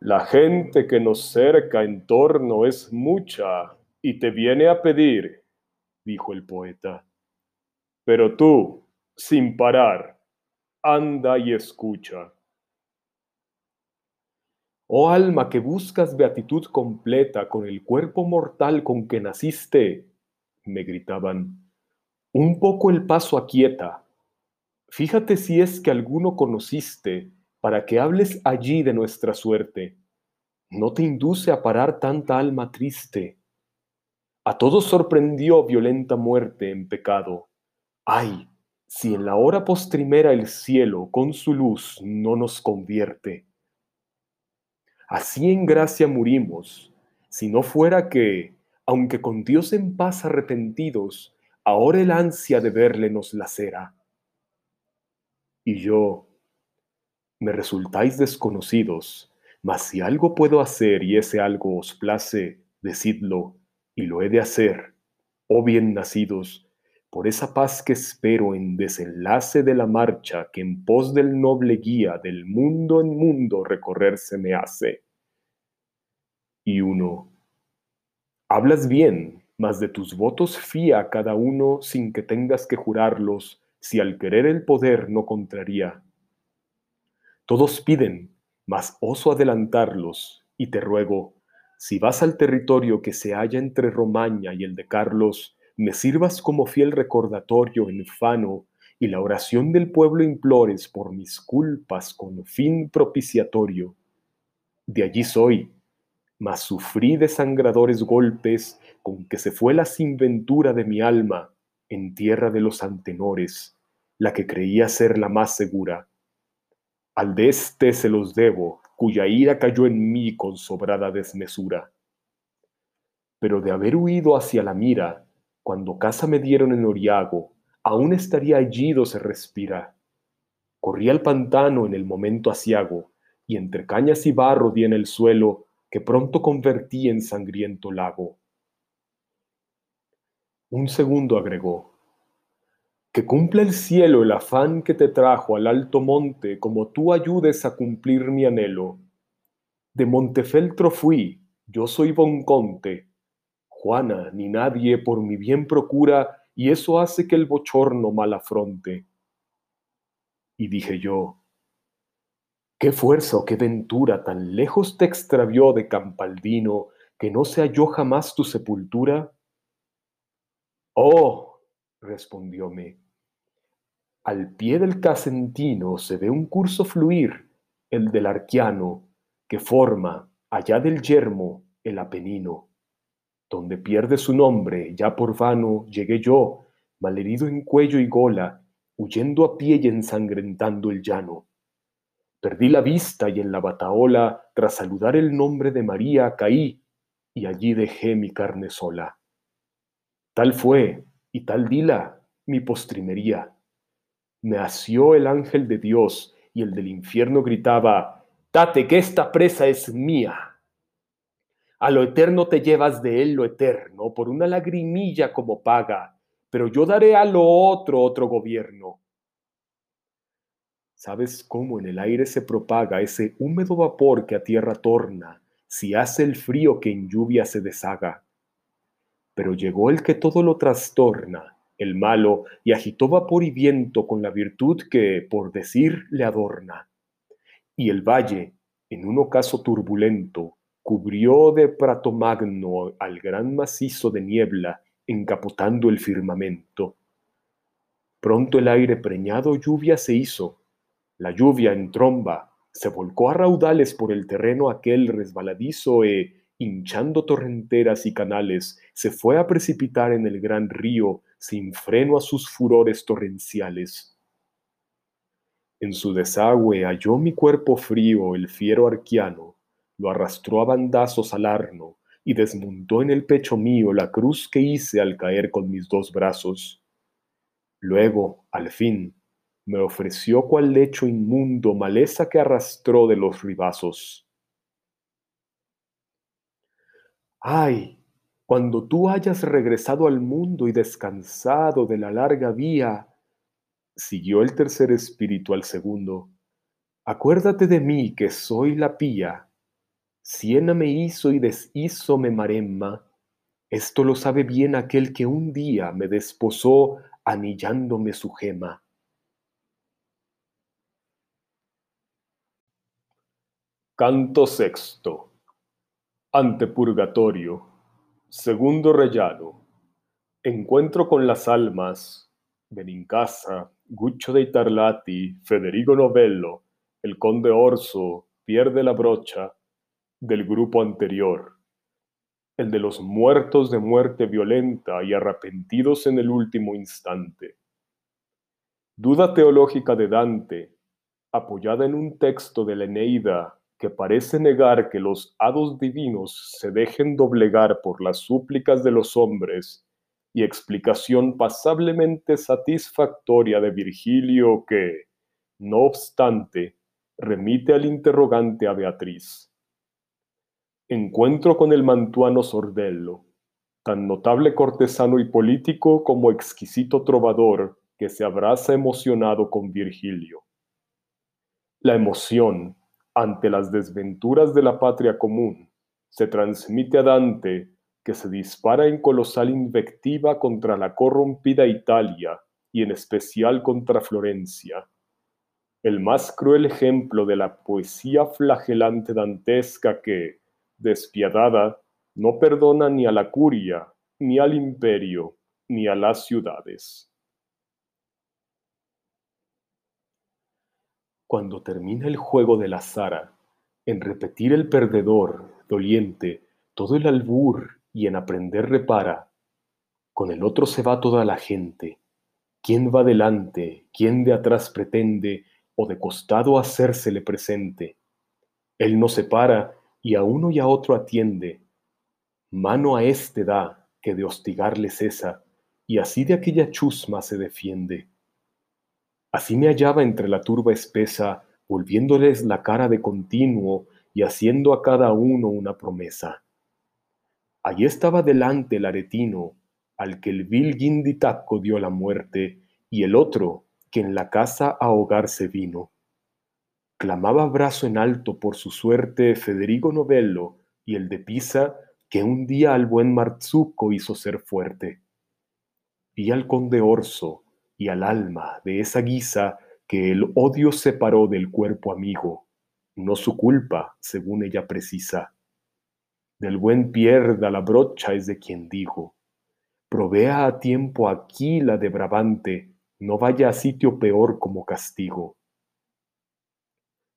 La gente que nos cerca en torno es mucha y te viene a pedir, dijo el poeta. Pero tú, sin parar, anda y escucha. Oh alma que buscas beatitud completa con el cuerpo mortal con que naciste, me gritaban, un poco el paso aquieta. Fíjate si es que alguno conociste para que hables allí de nuestra suerte. No te induce a parar tanta alma triste. A todos sorprendió violenta muerte en pecado. Ay, si en la hora postrimera el cielo con su luz no nos convierte. Así en gracia murimos, si no fuera que, aunque con Dios en paz arrepentidos, ahora el ansia de verle nos lacera. Y yo, me resultáis desconocidos, mas si algo puedo hacer y ese algo os place, decidlo, y lo he de hacer, oh bien nacidos, por esa paz que espero en desenlace de la marcha que en pos del noble guía del mundo en mundo recorrerse me hace. Y uno, hablas bien, mas de tus votos fía cada uno sin que tengas que jurarlos, si al querer el poder no contraría. Todos piden, mas oso adelantarlos, y te ruego, si vas al territorio que se halla entre Romaña y el de Carlos, me sirvas como fiel recordatorio en fano y la oración del pueblo implores por mis culpas con fin propiciatorio. De allí soy, mas sufrí desangradores golpes con que se fue la sinventura de mi alma en tierra de los antenores, la que creía ser la más segura. Al de este se los debo, cuya ira cayó en mí con sobrada desmesura. Pero de haber huido hacia la mira, cuando casa me dieron en Oriago, aún estaría allí do se respira. Corrí al pantano en el momento asiago, y entre cañas y barro di en el suelo, que pronto convertí en sangriento lago. Un segundo agregó, que cumpla el cielo el afán que te trajo al alto monte, como tú ayudes a cumplir mi anhelo. De Montefeltro fui, yo soy Bonconte, Juana, ni nadie por mi bien procura, y eso hace que el bochorno mal afronte. Y dije yo, ¿qué fuerza o qué ventura tan lejos te extravió de Campaldino que no se halló jamás tu sepultura? Oh, respondióme, al pie del Casentino se ve un curso fluir, el del Arquiano, que forma, allá del yermo, el Apenino donde pierde su nombre, ya por vano llegué yo, malherido en cuello y gola, huyendo a pie y ensangrentando el llano. Perdí la vista y en la bataola, tras saludar el nombre de María, caí, y allí dejé mi carne sola. Tal fue, y tal dila, mi postrimería. Me asió el ángel de Dios, y el del infierno gritaba, Date que esta presa es mía. A lo eterno te llevas de él lo eterno, por una lagrimilla como paga, pero yo daré a lo otro otro gobierno. ¿Sabes cómo en el aire se propaga ese húmedo vapor que a tierra torna, si hace el frío que en lluvia se deshaga? Pero llegó el que todo lo trastorna, el malo, y agitó vapor y viento con la virtud que, por decir, le adorna. Y el valle, en un ocaso turbulento, cubrió de prato magno al gran macizo de niebla, encapotando el firmamento. Pronto el aire preñado lluvia se hizo, la lluvia en tromba se volcó a raudales por el terreno aquel resbaladizo e, hinchando torrenteras y canales, se fue a precipitar en el gran río sin freno a sus furores torrenciales. En su desagüe halló mi cuerpo frío el fiero arquiano, lo arrastró a bandazos al arno y desmontó en el pecho mío la cruz que hice al caer con mis dos brazos. Luego, al fin, me ofreció cual lecho inmundo maleza que arrastró de los ribazos. Ay, cuando tú hayas regresado al mundo y descansado de la larga vía, siguió el tercer espíritu al segundo, acuérdate de mí que soy la pía. Siena me hizo y deshizo me maremma. Esto lo sabe bien aquel que un día me desposó anillándome su gema. Canto sexto. Antepurgatorio. Segundo rellano. Encuentro con las almas. Benincasa, Guccio de Tarlati, Federico Novello, el conde Orso, Pierde la Brocha, del grupo anterior el de los muertos de muerte violenta y arrepentidos en el último instante. Duda teológica de Dante, apoyada en un texto de la Eneida que parece negar que los hados divinos se dejen doblegar por las súplicas de los hombres, y explicación pasablemente satisfactoria de Virgilio que, no obstante, remite al interrogante a Beatriz. Encuentro con el mantuano Sordello, tan notable cortesano y político como exquisito trovador que se abraza emocionado con Virgilio. La emoción ante las desventuras de la patria común se transmite a Dante que se dispara en colosal invectiva contra la corrompida Italia y en especial contra Florencia. El más cruel ejemplo de la poesía flagelante dantesca que, despiadada, no perdona ni a la curia, ni al imperio, ni a las ciudades. Cuando termina el juego de la Zara, en repetir el perdedor, doliente, todo el albur y en aprender repara, con el otro se va toda la gente. ¿Quién va delante? ¿Quién de atrás pretende o de costado hacérsele presente? Él no se para y a uno y a otro atiende, mano a éste da que de hostigarle cesa, y así de aquella chusma se defiende. Así me hallaba entre la turba espesa, volviéndoles la cara de continuo y haciendo a cada uno una promesa. Allí estaba delante el aretino, al que el vil guinditaco dio la muerte, y el otro, que en la casa a ahogarse vino. Clamaba brazo en alto por su suerte Federico Novello y el de Pisa, que un día al buen Marzuco hizo ser fuerte. Vi al conde Orso y al alma de esa guisa que el odio separó del cuerpo amigo, no su culpa, según ella precisa. Del buen pierda la brocha es de quien dijo, provea a tiempo aquí la de Brabante, no vaya a sitio peor como castigo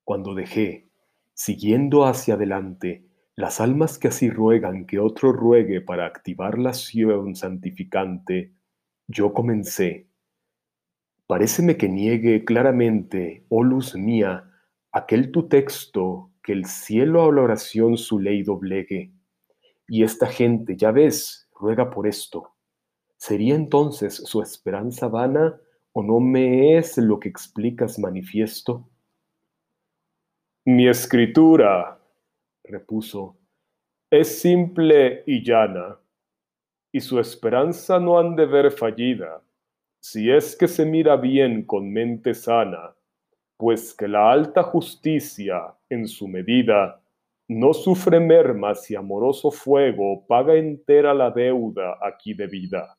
cuando dejé, siguiendo hacia adelante, las almas que así ruegan que otro ruegue para activar la acción santificante, yo comencé. Paréceme que niegue claramente, oh luz mía, aquel tu texto que el cielo a la oración su ley doblegue. Y esta gente, ya ves, ruega por esto. ¿Sería entonces su esperanza vana o no me es lo que explicas manifiesto? Mi escritura, repuso, es simple y llana, y su esperanza no han de ver fallida, si es que se mira bien con mente sana, pues que la alta justicia, en su medida, no sufre mermas y amoroso fuego paga entera la deuda aquí debida.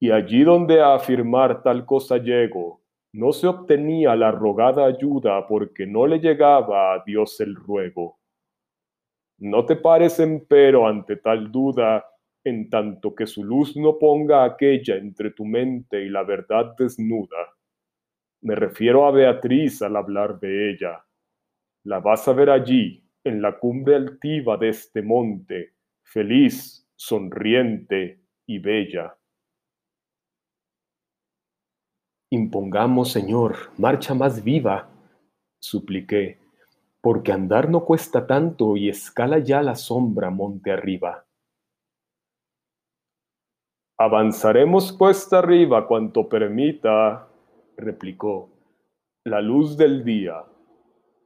y allí donde a afirmar tal cosa llego, no se obtenía la rogada ayuda porque no le llegaba a Dios el ruego. No te pares empero ante tal duda, en tanto que su luz no ponga aquella entre tu mente y la verdad desnuda. Me refiero a Beatriz al hablar de ella. La vas a ver allí, en la cumbre altiva de este monte, feliz, sonriente y bella. Impongamos, Señor, marcha más viva, supliqué, porque andar no cuesta tanto y escala ya la sombra monte arriba. Avanzaremos cuesta arriba cuanto permita, replicó, la luz del día.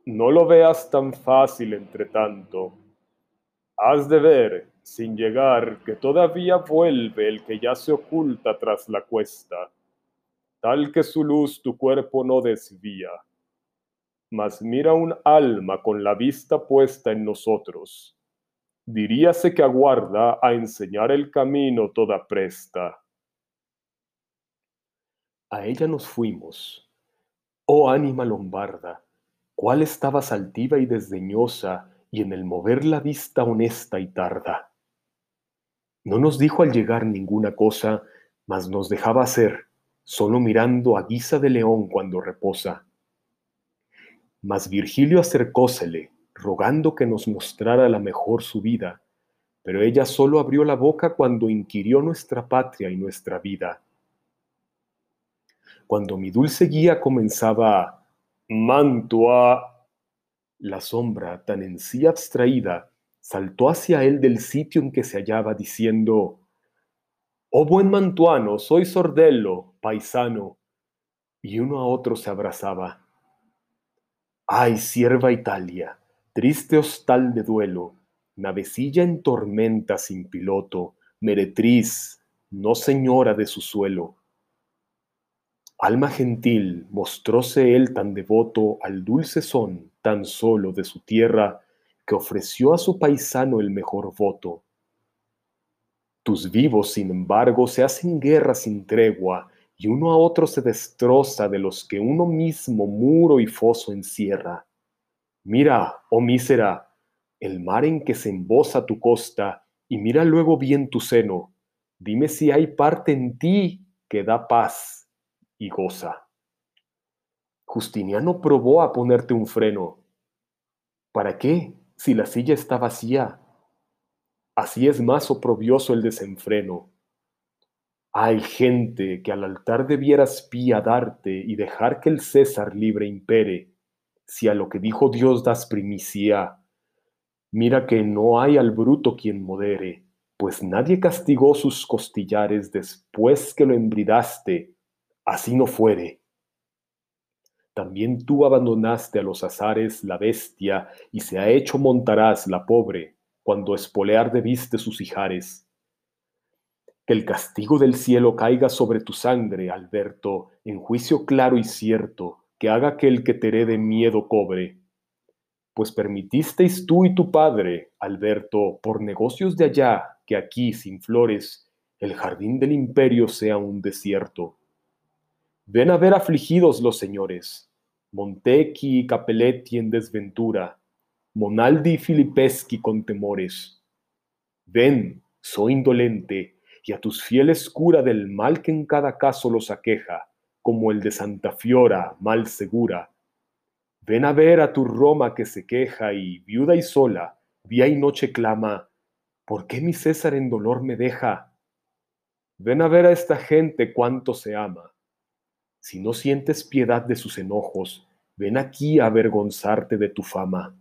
No lo veas tan fácil entre tanto. Has de ver, sin llegar, que todavía vuelve el que ya se oculta tras la cuesta tal que su luz tu cuerpo no desvía. Mas mira un alma con la vista puesta en nosotros. Diríase que aguarda a enseñar el camino toda presta. A ella nos fuimos. Oh ánima lombarda, cuál estabas altiva y desdeñosa, y en el mover la vista honesta y tarda. No nos dijo al llegar ninguna cosa, mas nos dejaba hacer, solo mirando a guisa de león cuando reposa. Mas Virgilio acercósele, rogando que nos mostrara la mejor su vida, pero ella solo abrió la boca cuando inquirió nuestra patria y nuestra vida. Cuando mi dulce guía comenzaba Mantua, la sombra, tan en sí abstraída, saltó hacia él del sitio en que se hallaba, diciendo, Oh buen mantuano, soy sordello, paisano, y uno a otro se abrazaba. Ay, sierva Italia, triste hostal de duelo, navecilla en tormenta sin piloto, meretriz, no señora de su suelo. Alma gentil, mostróse él tan devoto al dulce son tan solo de su tierra, que ofreció a su paisano el mejor voto. Tus vivos, sin embargo, se hacen guerra sin tregua, y uno a otro se destroza de los que uno mismo muro y foso encierra. Mira, oh mísera, el mar en que se embosa tu costa, y mira luego bien tu seno. Dime si hay parte en ti que da paz y goza. Justiniano probó a ponerte un freno. ¿Para qué, si la silla está vacía? Así es más oprobioso el desenfreno. Hay gente que al altar debieras pía darte y dejar que el César libre impere, si a lo que dijo Dios das primicia. Mira que no hay al bruto quien modere, pues nadie castigó sus costillares después que lo embridaste, así no fuere. También tú abandonaste a los azares la bestia, y se ha hecho montarás la pobre, cuando espolear debiste sus hijares que el castigo del cielo caiga sobre tu sangre, Alberto, en juicio claro y cierto, que haga que el que te herede miedo cobre. Pues permitisteis tú y tu padre, Alberto, por negocios de allá, que aquí, sin flores, el jardín del imperio sea un desierto. Ven a ver afligidos los señores, Montecchi y Capelletti en desventura, Monaldi y Filipeschi con temores. Ven, soy indolente, y a tus fieles cura del mal que en cada caso los aqueja, como el de Santa Fiora, mal segura. Ven a ver a tu Roma que se queja y, viuda y sola, día y noche clama, ¿por qué mi César en dolor me deja? Ven a ver a esta gente cuánto se ama. Si no sientes piedad de sus enojos, ven aquí a avergonzarte de tu fama.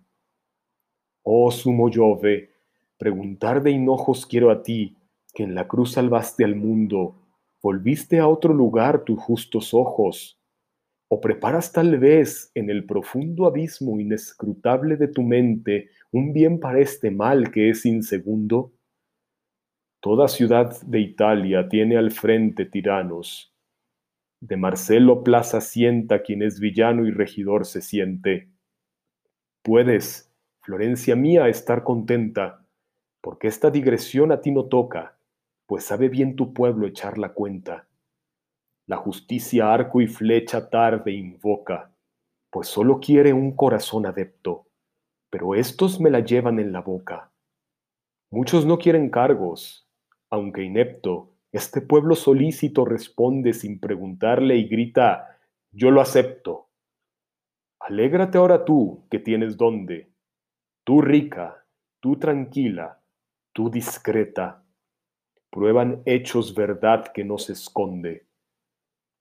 Oh sumo Jove, preguntar de hinojos quiero a ti, en la cruz salvaste al mundo, volviste a otro lugar tus justos ojos, o preparas tal vez en el profundo abismo inescrutable de tu mente un bien para este mal que es insegundo? Toda ciudad de Italia tiene al frente tiranos. De Marcelo Plaza sienta quien es villano y regidor se siente. Puedes, Florencia mía, estar contenta, porque esta digresión a ti no toca, pues sabe bien tu pueblo echar la cuenta. La justicia arco y flecha tarde invoca, pues solo quiere un corazón adepto, pero estos me la llevan en la boca. Muchos no quieren cargos, aunque inepto, este pueblo solícito responde sin preguntarle y grita, yo lo acepto. Alégrate ahora tú, que tienes dónde, tú rica, tú tranquila, tú discreta. Prueban hechos verdad que no se esconde.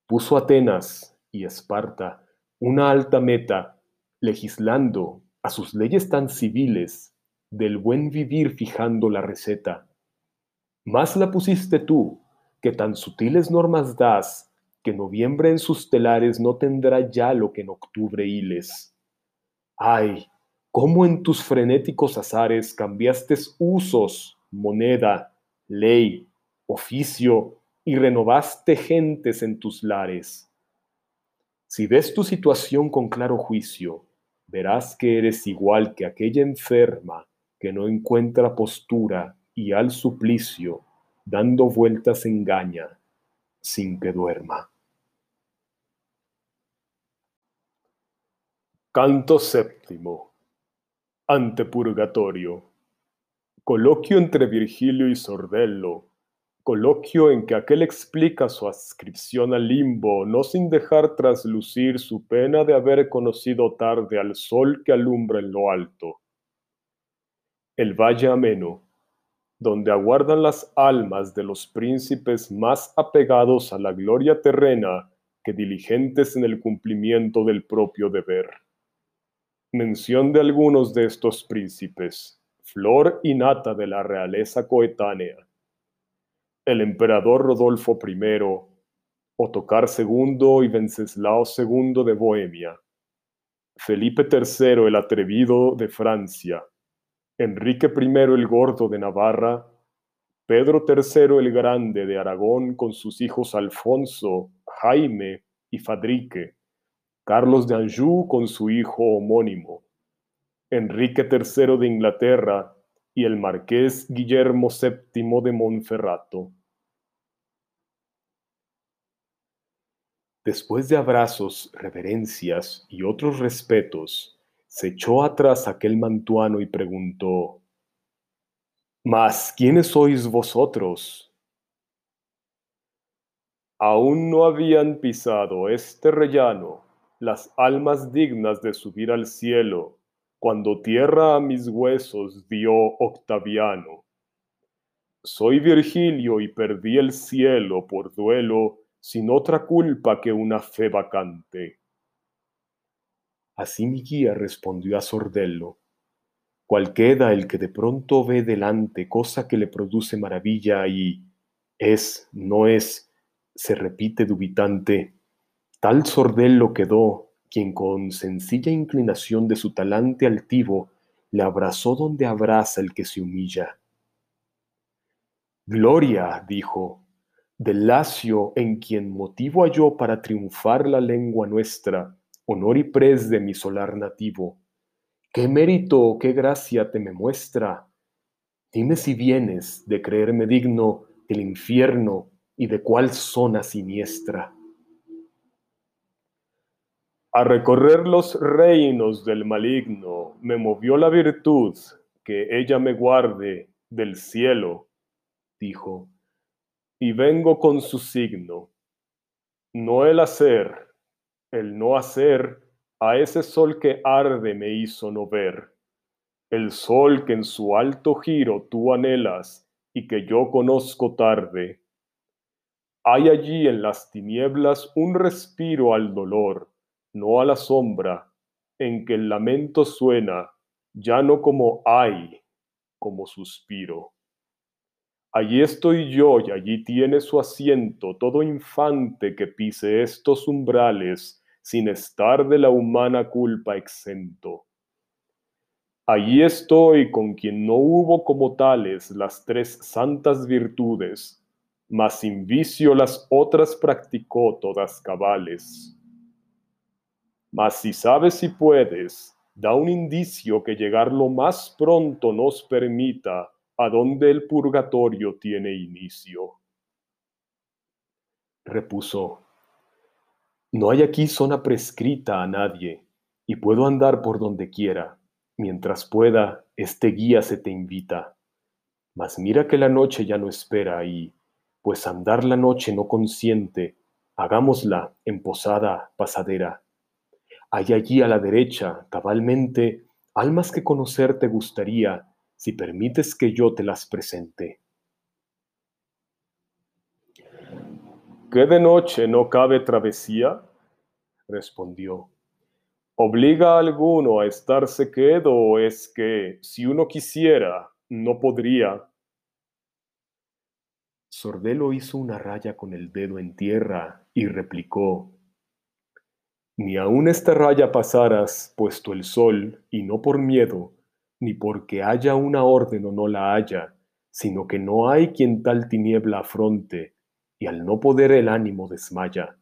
Puso Atenas y Esparta una alta meta, legislando a sus leyes tan civiles, del buen vivir fijando la receta. Más la pusiste tú, que tan sutiles normas das, que noviembre en sus telares no tendrá ya lo que en octubre hiles. Ay, cómo en tus frenéticos azares cambiaste usos, moneda, ley, oficio, y renovaste gentes en tus lares. Si ves tu situación con claro juicio, verás que eres igual que aquella enferma que no encuentra postura y al suplicio, dando vueltas engaña, sin que duerma. Canto séptimo. Antepurgatorio. Coloquio entre Virgilio y Sordello. Coloquio en que aquel explica su adscripción al limbo, no sin dejar traslucir su pena de haber conocido tarde al sol que alumbra en lo alto el valle ameno, donde aguardan las almas de los príncipes más apegados a la gloria terrena que diligentes en el cumplimiento del propio deber. Mención de algunos de estos príncipes, flor y nata de la realeza coetánea. El emperador Rodolfo I, Otocar II y Wenceslao II de Bohemia, Felipe III el Atrevido de Francia, Enrique I el Gordo de Navarra, Pedro III el Grande de Aragón con sus hijos Alfonso, Jaime y Fadrique, Carlos de Anjou con su hijo homónimo, Enrique III de Inglaterra y el marqués Guillermo VII de Monferrato. Después de abrazos, reverencias y otros respetos, se echó atrás aquel mantuano y preguntó, Mas, ¿quiénes sois vosotros? Aún no habían pisado este rellano las almas dignas de subir al cielo, cuando tierra a mis huesos dio Octaviano. Soy Virgilio y perdí el cielo por duelo, sin otra culpa que una fe vacante. Así mi guía respondió a Sordello, cual queda el que de pronto ve delante cosa que le produce maravilla y es, no es, se repite dubitante. Tal Sordello quedó, quien con sencilla inclinación de su talante altivo le abrazó donde abraza el que se humilla. Gloria, dijo, del lacio en quien motivo halló para triunfar la lengua nuestra, honor y pres de mi solar nativo. ¿Qué mérito, qué gracia te me muestra? Dime si vienes de creerme digno del infierno y de cuál zona siniestra. A recorrer los reinos del maligno me movió la virtud, que ella me guarde del cielo, dijo, y vengo con su signo, no el hacer, el no hacer, a ese sol que arde me hizo no ver, el sol que en su alto giro tú anhelas y que yo conozco tarde. Hay allí en las tinieblas un respiro al dolor, no a la sombra, en que el lamento suena, ya no como ay, como suspiro. Allí estoy yo y allí tiene su asiento todo infante que pise estos umbrales sin estar de la humana culpa exento. Allí estoy con quien no hubo como tales las tres santas virtudes, mas sin vicio las otras practicó todas cabales. Mas si sabes y puedes, da un indicio que llegar lo más pronto nos permita a donde el purgatorio tiene inicio. Repuso, no hay aquí zona prescrita a nadie, y puedo andar por donde quiera. Mientras pueda, este guía se te invita. Mas mira que la noche ya no espera y, pues andar la noche no consiente, hagámosla en posada pasadera. Hay allí a la derecha, cabalmente, almas que conocer te gustaría, si permites que yo te las presente. ¿Qué de noche no cabe travesía? respondió. ¿Obliga a alguno a estarse quedo o es que, si uno quisiera, no podría? Sordelo hizo una raya con el dedo en tierra y replicó, Ni aun esta raya pasaras, puesto el sol, y no por miedo, ni porque haya una orden o no la haya, sino que no hay quien tal tiniebla afronte, y al no poder el ánimo desmaya.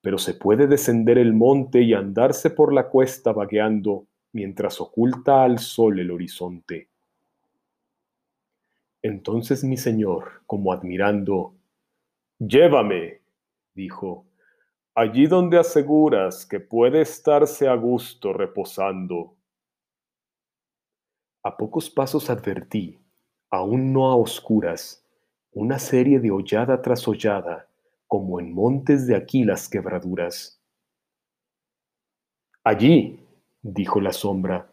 Pero se puede descender el monte y andarse por la cuesta vagueando, mientras oculta al sol el horizonte. Entonces mi señor, como admirando, Llévame, dijo, allí donde aseguras que puede estarse a gusto reposando. A pocos pasos advertí, aún no a oscuras, una serie de hollada tras hollada, como en montes de aquí las quebraduras. Allí, dijo la sombra,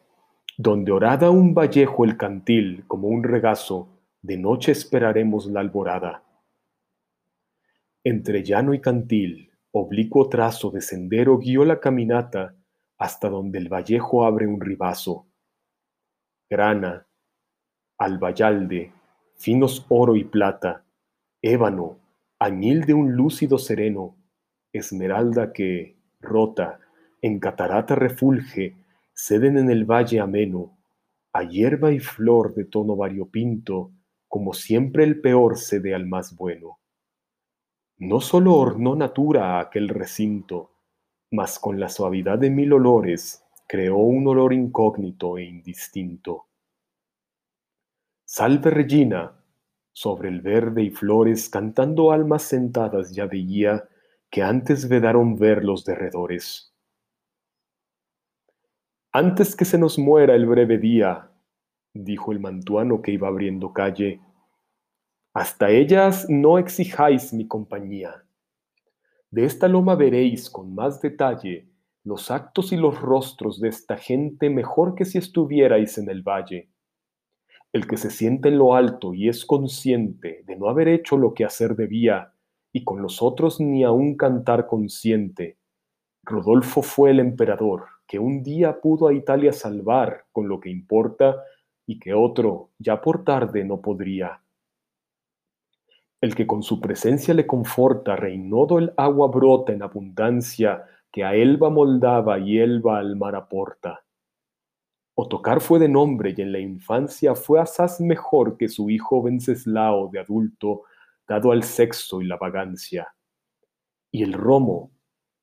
donde orada un vallejo el cantil como un regazo, de noche esperaremos la alborada. Entre llano y cantil, oblicuo trazo de sendero guió la caminata hasta donde el vallejo abre un ribazo grana, albayalde, finos oro y plata, ébano, añil de un lúcido sereno, esmeralda que, rota, en catarata refulge, ceden en el valle ameno, a hierba y flor de tono variopinto, como siempre el peor cede al más bueno. No sólo ornó natura aquel recinto, mas con la suavidad de mil olores creó un olor incógnito e indistinto. Salve Regina, sobre el verde y flores, cantando almas sentadas ya veía que antes vedaron ver los derredores. Antes que se nos muera el breve día, dijo el mantuano que iba abriendo calle, hasta ellas no exijáis mi compañía. De esta loma veréis con más detalle los actos y los rostros de esta gente mejor que si estuvierais en el valle. El que se siente en lo alto y es consciente de no haber hecho lo que hacer debía, y con los otros ni aun cantar consciente. Rodolfo fue el emperador que un día pudo a Italia salvar con lo que importa y que otro, ya por tarde, no podría. El que con su presencia le conforta, reinó el agua brota en abundancia, que a Elba moldaba y Elba al mar aporta. Otocar fue de nombre y en la infancia fue asaz mejor que su hijo Venceslao de adulto, dado al sexo y la vagancia. Y el romo,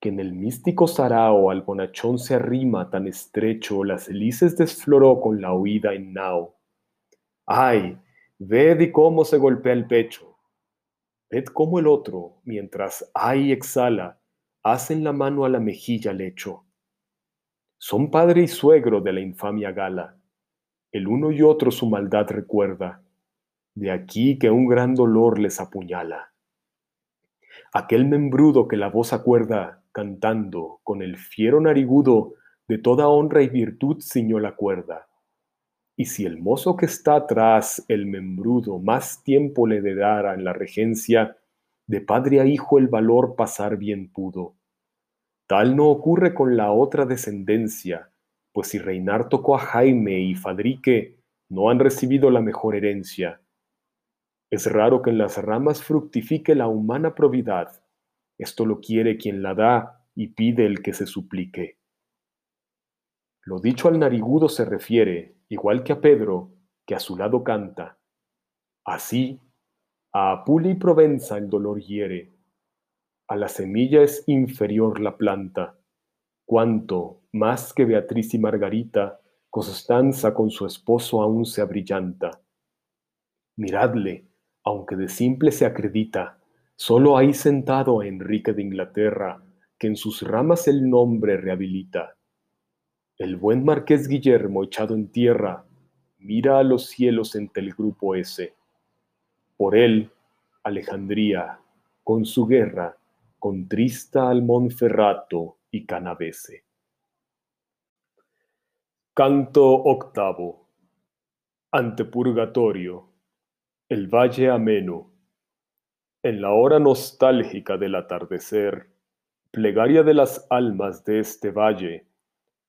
que en el místico sarao al bonachón se arrima tan estrecho, las helices desfloró con la huida en nao. ¡Ay! Ved y cómo se golpea el pecho. Ved cómo el otro, mientras ay exhala, hacen la mano a la mejilla lecho. Son padre y suegro de la infamia gala. El uno y otro su maldad recuerda. De aquí que un gran dolor les apuñala. Aquel membrudo que la voz acuerda, cantando, con el fiero narigudo, de toda honra y virtud ciñó la cuerda. Y si el mozo que está atrás, el membrudo, más tiempo le dara en la regencia, de padre a hijo el valor pasar bien pudo. Tal no ocurre con la otra descendencia, pues si reinar tocó a Jaime y Fadrique, no han recibido la mejor herencia. Es raro que en las ramas fructifique la humana probidad. Esto lo quiere quien la da y pide el que se suplique. Lo dicho al narigudo se refiere, igual que a Pedro, que a su lado canta. Así, a Apula y Provenza el dolor hiere, a la semilla es inferior la planta, cuanto, más que Beatriz y Margarita, Constanza con su esposo aún se abrillanta. Miradle, aunque de simple se acredita, solo hay sentado a Enrique de Inglaterra, que en sus ramas el nombre rehabilita. El buen marqués Guillermo echado en tierra, mira a los cielos entre el grupo ese. Por él, Alejandría, con su guerra, contrista al Monferrato y Canavese. Canto octavo. Ante purgatorio. El valle ameno. En la hora nostálgica del atardecer, plegaria de las almas de este valle,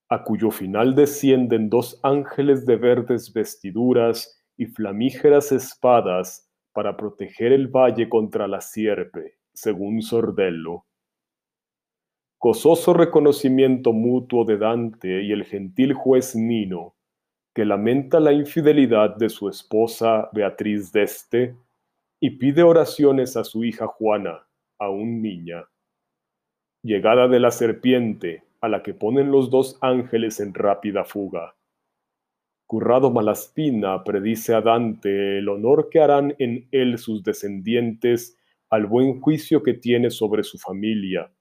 a cuyo final descienden dos ángeles de verdes vestiduras y flamígeras espadas para proteger el valle contra la sierpe, según Sordello. Gozoso reconocimiento mutuo de Dante y el gentil juez Nino, que lamenta la infidelidad de su esposa Beatriz d'Este y pide oraciones a su hija Juana, aún niña. Llegada de la serpiente, a la que ponen los dos ángeles en rápida fuga. Currado Malaspina predice a Dante el honor que harán en él sus descendientes al buen juicio que tiene sobre su familia,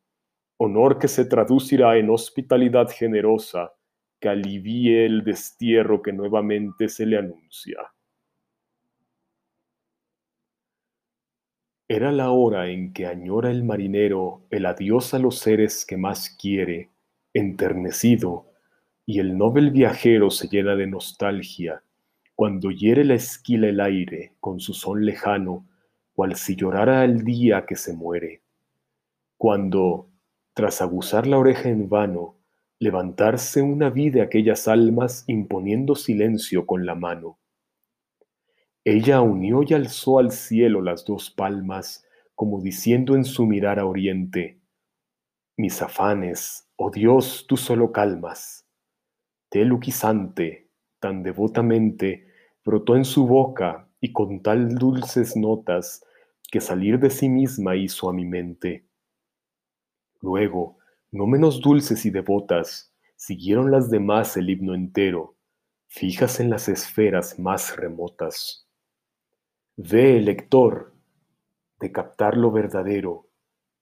honor que se traducirá en hospitalidad generosa que alivie el destierro que nuevamente se le anuncia. Era la hora en que añora el marinero el adiós a los seres que más quiere, enternecido, y el noble viajero se llena de nostalgia cuando hiere la esquila el aire con su son lejano, cual si llorara el día que se muere. Cuando, tras aguzar la oreja en vano, levantarse una vida aquellas almas imponiendo silencio con la mano. Ella unió y alzó al cielo las dos palmas, como diciendo en su mirar a oriente, Mis afanes, oh Dios, tú solo calmas luquizante, tan devotamente, brotó en su boca y con tal dulces notas que salir de sí misma hizo a mi mente. Luego, no menos dulces y devotas, siguieron las demás el himno entero, fijas en las esferas más remotas. Ve, lector, de captar lo verdadero,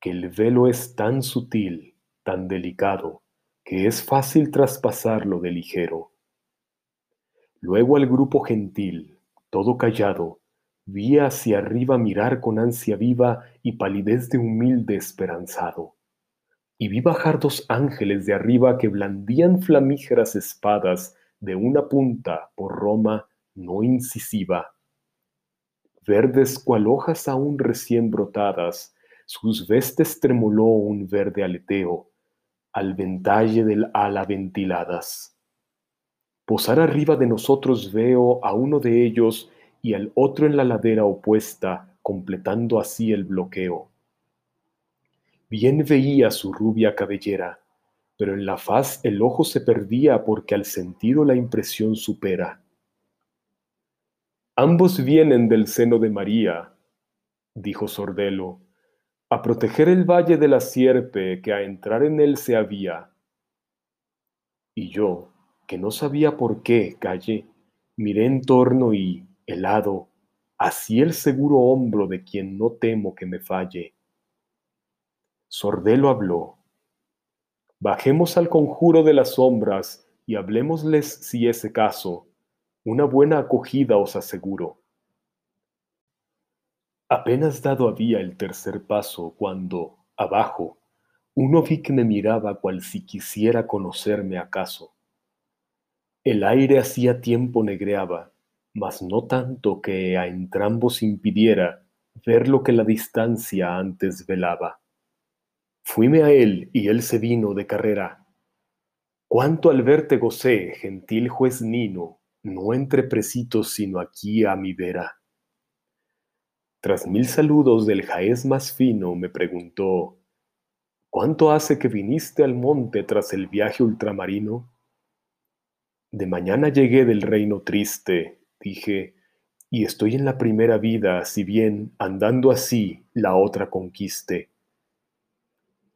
que el velo es tan sutil, tan delicado, que es fácil traspasarlo de ligero. Luego al grupo gentil, todo callado, vi hacia arriba mirar con ansia viva y palidez de humilde esperanzado. Y vi bajar dos ángeles de arriba que blandían flamígeras espadas de una punta por Roma no incisiva. Verdes cual hojas aún recién brotadas, sus vestes tremoló un verde aleteo, al ventalle del ala ventiladas. Posar arriba de nosotros veo a uno de ellos y al otro en la ladera opuesta, completando así el bloqueo. Bien veía su rubia cabellera, pero en la faz el ojo se perdía porque al sentido la impresión supera. Ambos vienen del seno de María, dijo Sordelo, a proteger el valle de la sierpe que a entrar en él se había. Y yo, que no sabía por qué, callé, miré en torno y, helado, así el seguro hombro de quien no temo que me falle. Sordelo habló. Bajemos al conjuro de las sombras y hablemosles si ese caso. Una buena acogida os aseguro. Apenas dado había el tercer paso cuando, abajo, uno vi que me miraba cual si quisiera conocerme acaso. El aire hacía tiempo negreaba, mas no tanto que a entrambos impidiera ver lo que la distancia antes velaba. Fuime a él y él se vino de carrera. Cuánto al verte gocé, gentil juez Nino, no entre presitos sino aquí a mi vera. Tras mil saludos del jaez más fino, me preguntó, ¿Cuánto hace que viniste al monte tras el viaje ultramarino? De mañana llegué del reino triste, dije, y estoy en la primera vida, si bien, andando así, la otra conquiste.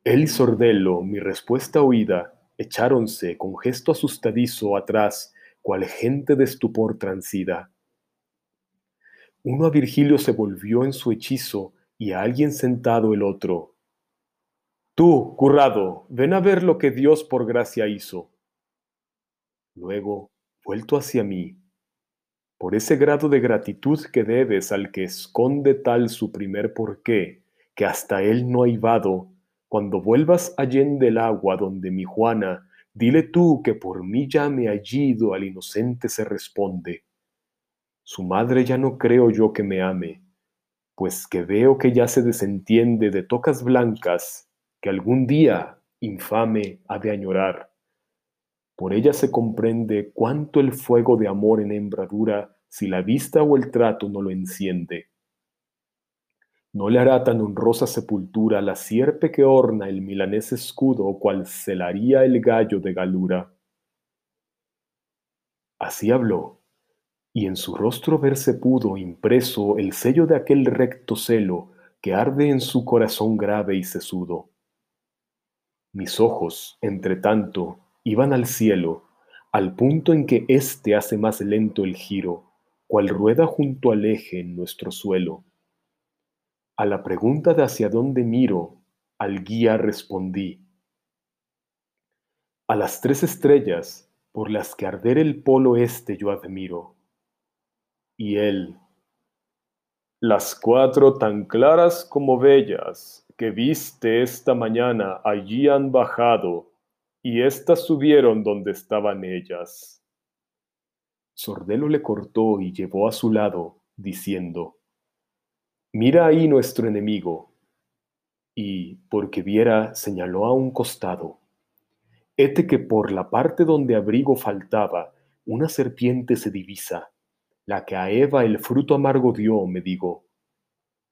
Él y Sordello, mi respuesta oída, echáronse con gesto asustadizo atrás, cual gente de estupor transida Uno a Virgilio se volvió en su hechizo y a alguien sentado el otro. Tú, currado, ven a ver lo que Dios por gracia hizo. Luego, vuelto hacia mí, por ese grado de gratitud que debes al que esconde tal su primer porqué, que hasta él no ha ibado, cuando vuelvas allende el agua donde mi Juana, dile tú que por mí ya me hallido al inocente se responde. Su madre ya no creo yo que me ame, pues que veo que ya se desentiende de tocas blancas que algún día infame ha de añorar. Por ella se comprende cuánto el fuego de amor en hembradura si la vista o el trato no lo enciende. No le hará tan honrosa sepultura la sierpe que orna el milanés escudo cual celaría el gallo de galura. Así habló, y en su rostro verse pudo impreso el sello de aquel recto celo que arde en su corazón grave y sesudo. Mis ojos, entre tanto, iban al cielo, al punto en que éste hace más lento el giro, cual rueda junto al eje en nuestro suelo. A la pregunta de hacia dónde miro, al guía respondí. A las tres estrellas por las que arder el polo este yo admiro. Y él, las cuatro tan claras como bellas que viste esta mañana allí han bajado, y éstas subieron donde estaban ellas. Sordelo le cortó y llevó a su lado, diciendo, Mira ahí nuestro enemigo. Y, porque viera, señaló a un costado. Hete que por la parte donde abrigo faltaba, una serpiente se divisa, la que a Eva el fruto amargo dio, me digo.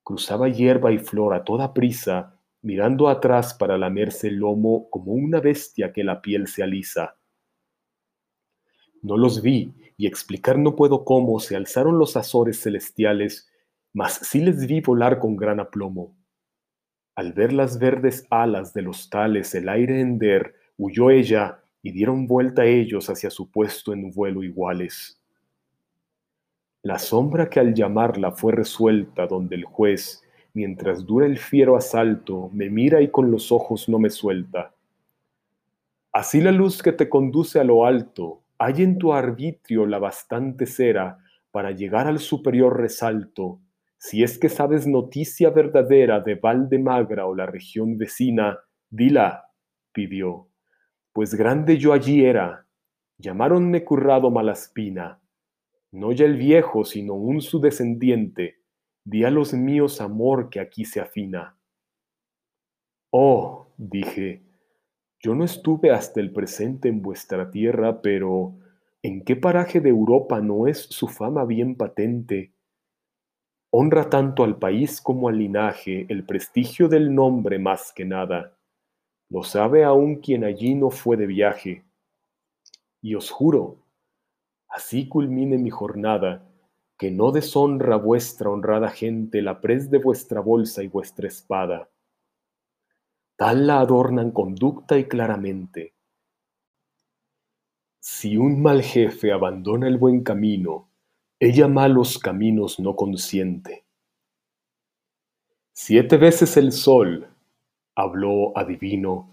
Cruzaba hierba y flor a toda prisa, mirando atrás para lamerse el lomo como una bestia que la piel se alisa. No los vi, y explicar no puedo cómo se alzaron los azores celestiales mas sí les vi volar con gran aplomo. Al ver las verdes alas de los tales el aire hender, huyó ella y dieron vuelta ellos hacia su puesto en vuelo iguales. La sombra que al llamarla fue resuelta donde el juez, mientras dura el fiero asalto, me mira y con los ojos no me suelta. Así la luz que te conduce a lo alto, hay en tu arbitrio la bastante cera para llegar al superior resalto, si es que sabes noticia verdadera de Valdemagra o la región vecina, dila, pidió, pues grande yo allí era. Llamáronme currado Malaspina, no ya el viejo, sino un su descendiente, di a los míos amor que aquí se afina. Oh, dije, yo no estuve hasta el presente en vuestra tierra, pero ¿en qué paraje de Europa no es su fama bien patente? Honra tanto al país como al linaje el prestigio del nombre más que nada. Lo sabe aún quien allí no fue de viaje. Y os juro, así culmine mi jornada, que no deshonra vuestra honrada gente la pres de vuestra bolsa y vuestra espada. Tal la adornan conducta y claramente. Si un mal jefe abandona el buen camino, ella malos caminos no consiente. Siete veces el sol, habló adivino,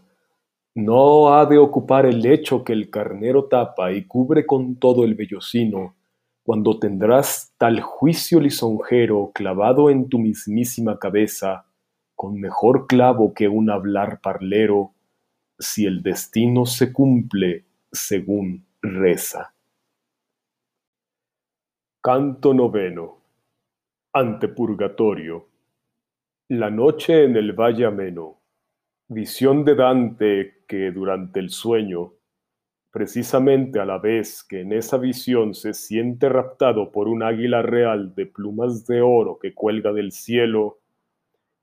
no ha de ocupar el lecho que el carnero tapa y cubre con todo el vellocino, cuando tendrás tal juicio lisonjero clavado en tu mismísima cabeza, con mejor clavo que un hablar parlero, si el destino se cumple según reza. Canto noveno. Ante purgatorio. La noche en el valle ameno. Visión de Dante que durante el sueño, precisamente a la vez que en esa visión se siente raptado por un águila real de plumas de oro que cuelga del cielo,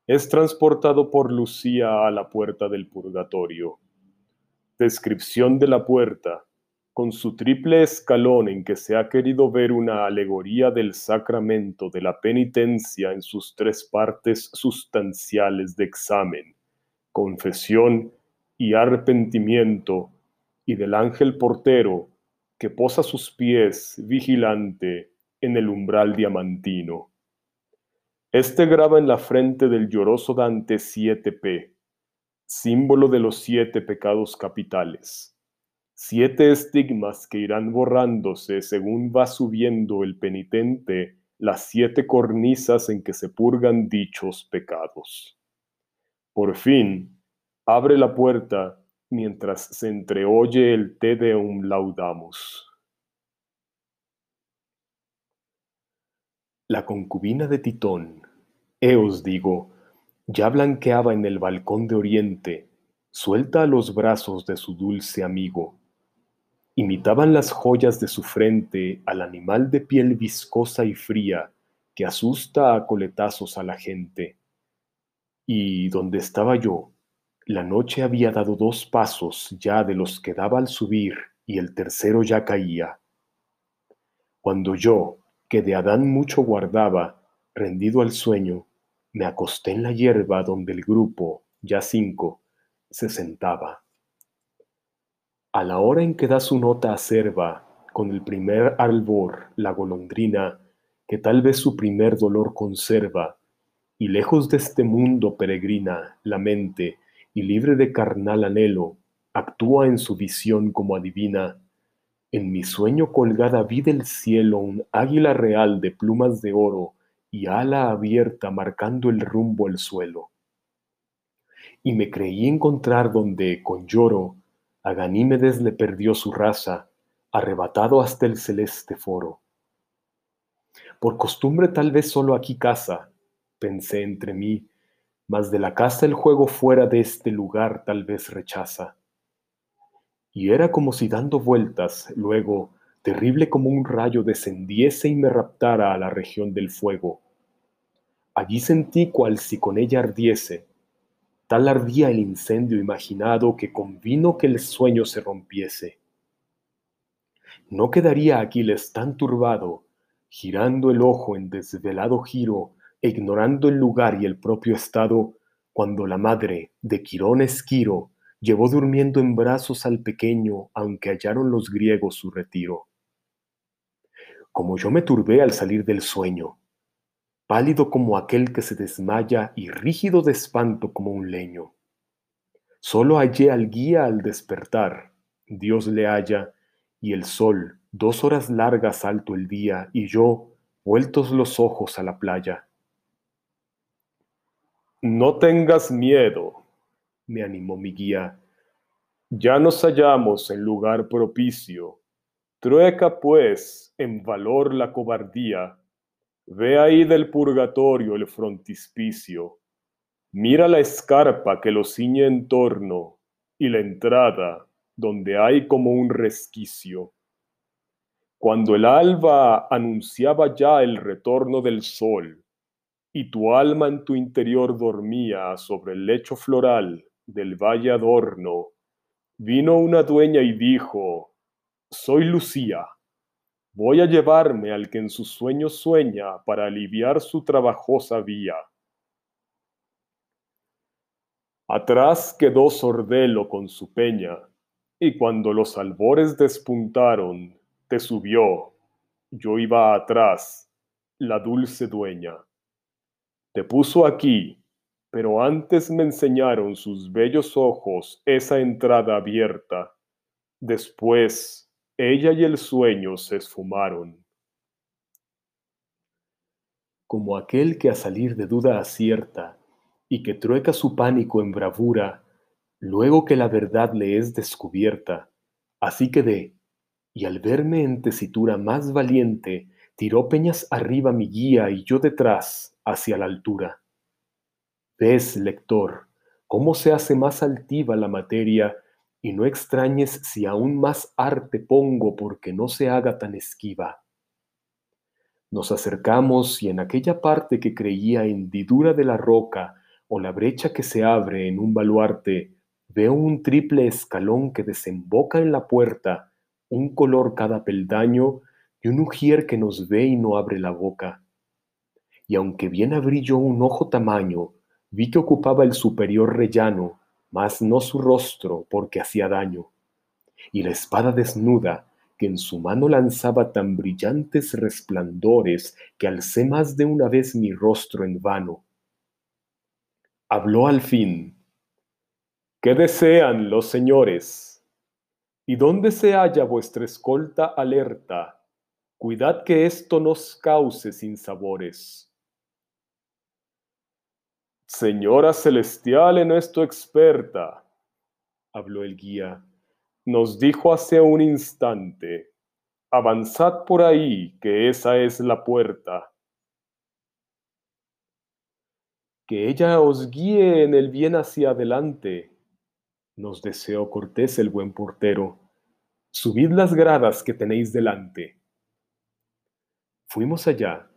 es transportado por Lucía a la puerta del purgatorio. Descripción de la puerta con su triple escalón en que se ha querido ver una alegoría del sacramento de la penitencia en sus tres partes sustanciales de examen, confesión y arrepentimiento, y del ángel portero que posa sus pies vigilante en el umbral diamantino. Este graba en la frente del lloroso Dante 7p, símbolo de los siete pecados capitales. Siete estigmas que irán borrándose según va subiendo el penitente las siete cornisas en que se purgan dichos pecados. Por fin, abre la puerta mientras se entreoye el Te Deum Laudamus. La concubina de Titón, Eos digo, ya blanqueaba en el balcón de oriente, suelta a los brazos de su dulce amigo. Imitaban las joyas de su frente al animal de piel viscosa y fría que asusta a coletazos a la gente. Y donde estaba yo, la noche había dado dos pasos ya de los que daba al subir y el tercero ya caía. Cuando yo, que de Adán mucho guardaba, rendido al sueño, me acosté en la hierba donde el grupo, ya cinco, se sentaba. A la hora en que da su nota acerba, con el primer albor, la golondrina, que tal vez su primer dolor conserva, y lejos de este mundo peregrina la mente, y libre de carnal anhelo, actúa en su visión como adivina. En mi sueño colgada vi del cielo un águila real de plumas de oro, y ala abierta marcando el rumbo al suelo. Y me creí encontrar donde, con lloro, a Ganímedes le perdió su raza, arrebatado hasta el celeste foro. Por costumbre tal vez solo aquí casa, pensé entre mí, mas de la casa el juego fuera de este lugar tal vez rechaza. Y era como si dando vueltas, luego, terrible como un rayo descendiese y me raptara a la región del fuego. Allí sentí cual si con ella ardiese, tal ardía el incendio imaginado que convino que el sueño se rompiese. No quedaría Aquiles tan turbado, girando el ojo en desvelado giro, ignorando el lugar y el propio estado, cuando la madre de Quirón Esquiro llevó durmiendo en brazos al pequeño, aunque hallaron los griegos su retiro como yo me turbé al salir del sueño, pálido como aquel que se desmaya y rígido de espanto como un leño. Solo hallé al guía al despertar, Dios le halla, y el sol, dos horas largas alto el día, y yo, vueltos los ojos a la playa. No tengas miedo, me animó mi guía. Ya nos hallamos en lugar propicio Trueca, pues, en valor la cobardía. Ve ahí del purgatorio el frontispicio. Mira la escarpa que lo ciñe en torno y la entrada donde hay como un resquicio. Cuando el alba anunciaba ya el retorno del sol y tu alma en tu interior dormía sobre el lecho floral del valle adorno, vino una dueña y dijo, soy Lucía. Voy a llevarme al que en sus sueños sueña para aliviar su trabajosa vía. Atrás quedó Sordelo con su peña, y cuando los albores despuntaron, te subió, yo iba atrás, la dulce dueña. Te puso aquí, pero antes me enseñaron sus bellos ojos esa entrada abierta. Después ella y el sueño se esfumaron. Como aquel que a salir de duda acierta y que trueca su pánico en bravura, luego que la verdad le es descubierta, así quedé, y al verme en tesitura más valiente, tiró peñas arriba mi guía y yo detrás, hacia la altura. Ves, lector, cómo se hace más altiva la materia y no extrañes si aún más arte pongo porque no se haga tan esquiva. Nos acercamos y en aquella parte que creía hendidura de la roca o la brecha que se abre en un baluarte, veo un triple escalón que desemboca en la puerta, un color cada peldaño y un ujier que nos ve y no abre la boca. Y aunque bien abrí yo un ojo tamaño, vi que ocupaba el superior rellano, mas no su rostro porque hacía daño. Y la espada desnuda, que en su mano lanzaba tan brillantes resplandores que alcé más de una vez mi rostro en vano. Habló al fin. ¿Qué desean los señores? ¿Y dónde se halla vuestra escolta alerta? Cuidad que esto nos cause sinsabores. Señora celestial en esto experta, habló el guía nos dijo hace un instante, avanzad por ahí, que esa es la puerta. Que ella os guíe en el bien hacia adelante, nos deseó Cortés el buen portero. Subid las gradas que tenéis delante. Fuimos allá,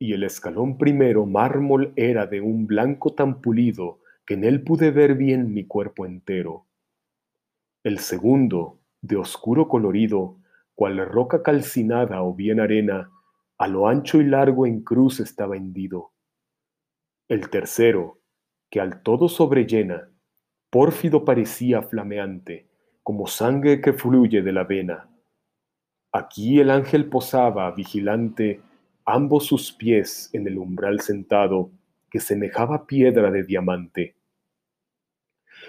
y el escalón primero mármol era de un blanco tan pulido que en él pude ver bien mi cuerpo entero el segundo, de oscuro colorido, cual roca calcinada o bien arena, a lo ancho y largo en cruz estaba hendido. El tercero, que al todo sobrellena, pórfido parecía flameante, como sangre que fluye de la vena. Aquí el ángel posaba, vigilante, ambos sus pies en el umbral sentado, que semejaba piedra de diamante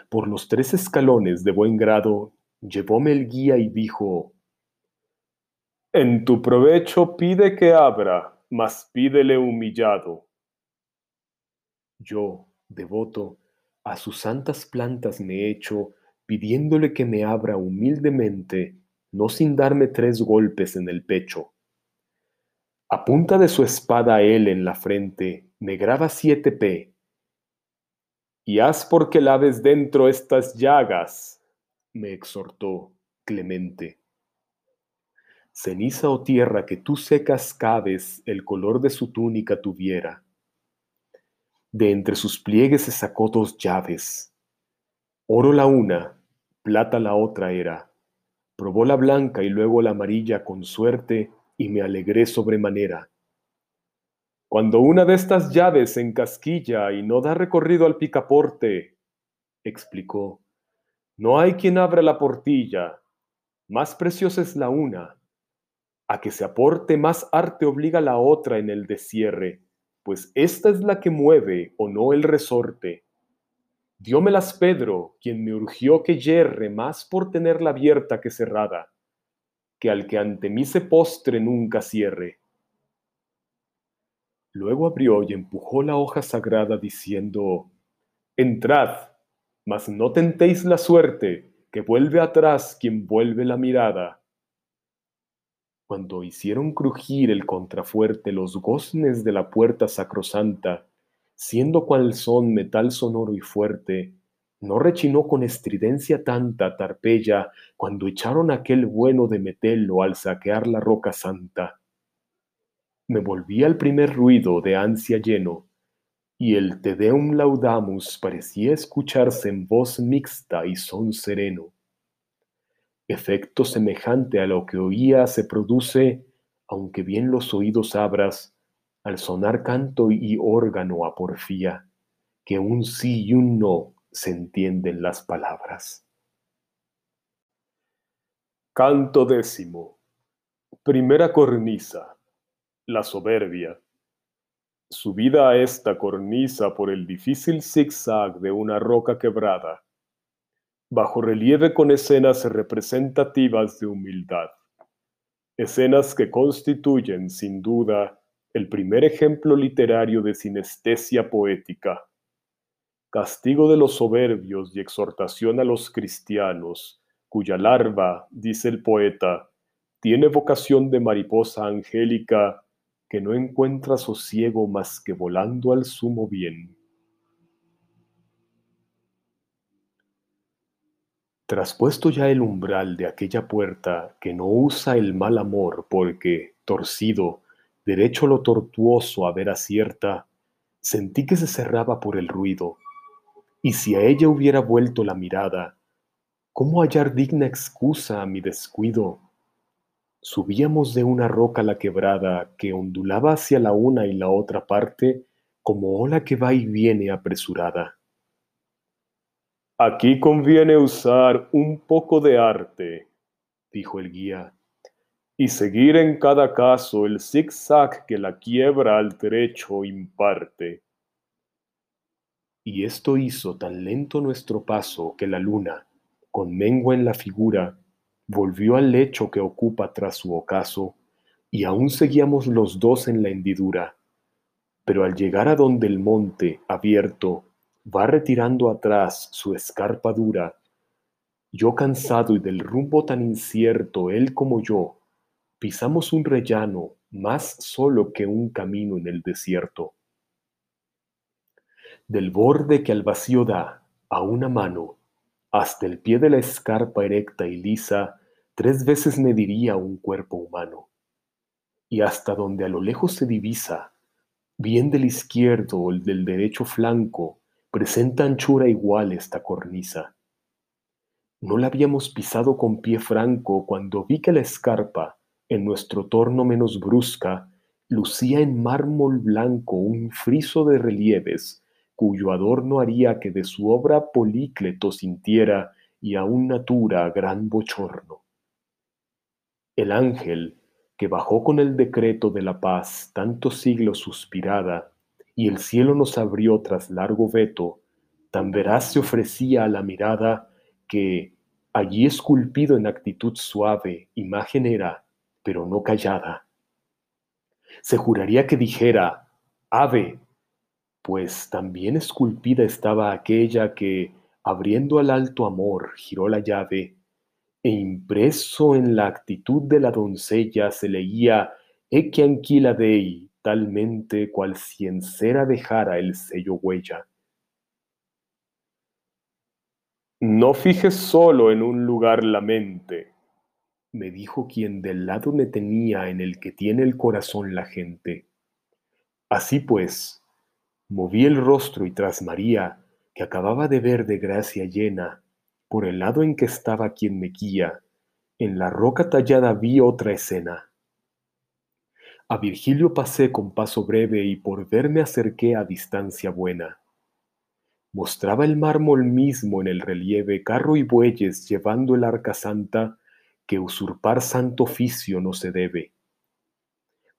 por los tres escalones de buen grado, llevóme el guía y dijo, En tu provecho pide que abra, mas pídele humillado. Yo, devoto, a sus santas plantas me echo, pidiéndole que me abra humildemente, no sin darme tres golpes en el pecho. A punta de su espada él en la frente me graba siete P, y haz porque laves dentro estas llagas, me exhortó Clemente. Ceniza o tierra que tú secas cabes el color de su túnica tuviera. De entre sus pliegues se sacó dos llaves. Oro la una, plata la otra era. Probó la blanca y luego la amarilla con suerte y me alegré sobremanera. Cuando una de estas llaves se encasquilla y no da recorrido al picaporte, explicó, no hay quien abra la portilla, más preciosa es la una. A que se aporte más arte obliga la otra en el descierre, pues esta es la que mueve o no el resorte. Diómelas Pedro, quien me urgió que yerre más por tenerla abierta que cerrada, que al que ante mí se postre nunca cierre Luego abrió y empujó la hoja sagrada diciendo, Entrad, mas no tentéis la suerte, que vuelve atrás quien vuelve la mirada. Cuando hicieron crujir el contrafuerte los goznes de la puerta sacrosanta, siendo cual son metal sonoro y fuerte, no rechinó con estridencia tanta tarpeya cuando echaron aquel bueno de metello al saquear la roca santa me volví al primer ruido de ansia lleno, y el Te Deum Laudamus parecía escucharse en voz mixta y son sereno. Efecto semejante a lo que oía se produce, aunque bien los oídos abras, al sonar canto y órgano a porfía, que un sí y un no se entienden las palabras. Canto décimo. Primera cornisa la soberbia. Subida a esta cornisa por el difícil zigzag de una roca quebrada, bajo relieve con escenas representativas de humildad, escenas que constituyen, sin duda, el primer ejemplo literario de sinestesia poética. Castigo de los soberbios y exhortación a los cristianos, cuya larva, dice el poeta, tiene vocación de mariposa angélica que no encuentra sosiego más que volando al sumo bien. Traspuesto ya el umbral de aquella puerta que no usa el mal amor porque, torcido, derecho lo tortuoso a ver acierta, sentí que se cerraba por el ruido, y si a ella hubiera vuelto la mirada, ¿cómo hallar digna excusa a mi descuido? Subíamos de una roca la quebrada que ondulaba hacia la una y la otra parte como ola que va y viene apresurada. Aquí conviene usar un poco de arte, dijo el guía, y seguir en cada caso el zigzag que la quiebra al derecho imparte. Y esto hizo tan lento nuestro paso que la luna, con mengua en la figura, volvió al lecho que ocupa tras su ocaso, y aún seguíamos los dos en la hendidura. Pero al llegar a donde el monte, abierto, va retirando atrás su escarpa dura, yo cansado y del rumbo tan incierto, él como yo, pisamos un rellano más solo que un camino en el desierto. Del borde que al vacío da, a una mano, hasta el pie de la escarpa erecta y lisa, tres veces mediría un cuerpo humano. Y hasta donde a lo lejos se divisa, bien del izquierdo o el del derecho flanco, presenta anchura igual esta cornisa. No la habíamos pisado con pie franco cuando vi que la escarpa, en nuestro torno menos brusca, lucía en mármol blanco un friso de relieves, cuyo adorno haría que de su obra Polícleto sintiera y aún natura gran bochorno. El ángel, que bajó con el decreto de la paz tantos siglos suspirada, y el cielo nos abrió tras largo veto, tan veraz se ofrecía a la mirada que, allí esculpido en actitud suave, imagen era, pero no callada. Se juraría que dijera, ave, pues también esculpida estaba aquella que, abriendo al alto amor, giró la llave, e impreso en la actitud de la doncella se leía Ecce anquila dei, talmente cual si en cera dejara el sello huella. No fijes solo en un lugar la mente, me dijo quien del lado me tenía en el que tiene el corazón la gente. Así pues, moví el rostro y tras María, que acababa de ver de gracia llena, por el lado en que estaba quien me guía, en la roca tallada vi otra escena. A Virgilio pasé con paso breve y por ver me acerqué a distancia buena. Mostraba el mármol mismo en el relieve carro y bueyes llevando el arca santa que usurpar santo oficio no se debe.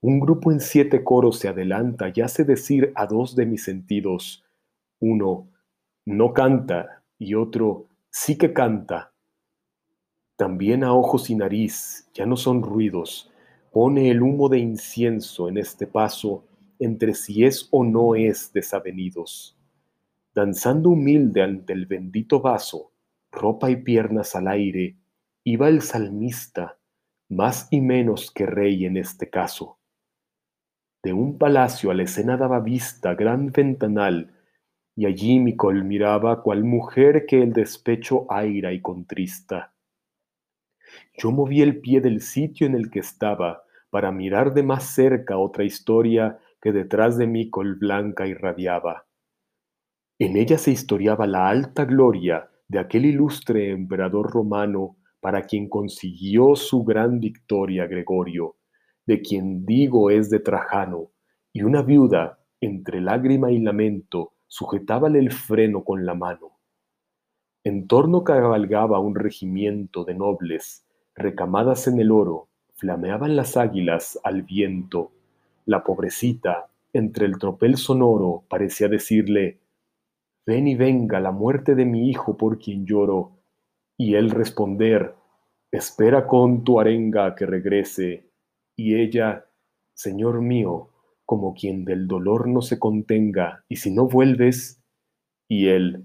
Un grupo en siete coros se adelanta y hace decir a dos de mis sentidos, uno, no canta, y otro, sí que canta. También a ojos y nariz, ya no son ruidos, pone el humo de incienso en este paso entre si es o no es desavenidos. Danzando humilde ante el bendito vaso, ropa y piernas al aire, iba el salmista, más y menos que rey en este caso. De un palacio a la escena daba vista gran ventanal, y allí mi col miraba cual mujer que el despecho aira y contrista. Yo moví el pie del sitio en el que estaba para mirar de más cerca otra historia que detrás de mí col blanca irradiaba. En ella se historiaba la alta gloria de aquel ilustre emperador romano para quien consiguió su gran victoria Gregorio, de quien digo es de Trajano, y una viuda, entre lágrima y lamento, sujetábale el freno con la mano. En torno cabalgaba un regimiento de nobles, recamadas en el oro, flameaban las águilas al viento. La pobrecita, entre el tropel sonoro, parecía decirle, Ven y venga la muerte de mi hijo por quien lloro, y él responder, espera con tu arenga que regrese, y ella, Señor mío, como quien del dolor no se contenga, y si no vuelves, y él,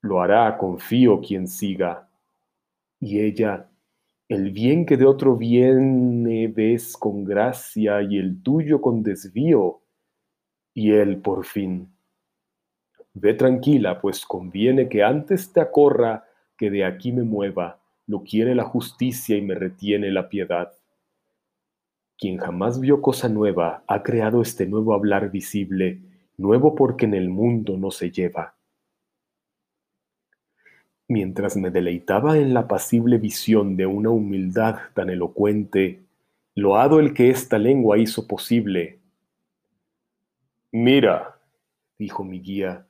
lo hará, confío quien siga, y ella, el bien que de otro viene ves con gracia y el tuyo con desvío, y él por fin, Ve tranquila, pues conviene que antes te acorra que de aquí me mueva, lo quiere la justicia y me retiene la piedad. Quien jamás vio cosa nueva ha creado este nuevo hablar visible, nuevo porque en el mundo no se lleva. Mientras me deleitaba en la apacible visión de una humildad tan elocuente, loado el que esta lengua hizo posible. Mira, dijo mi guía,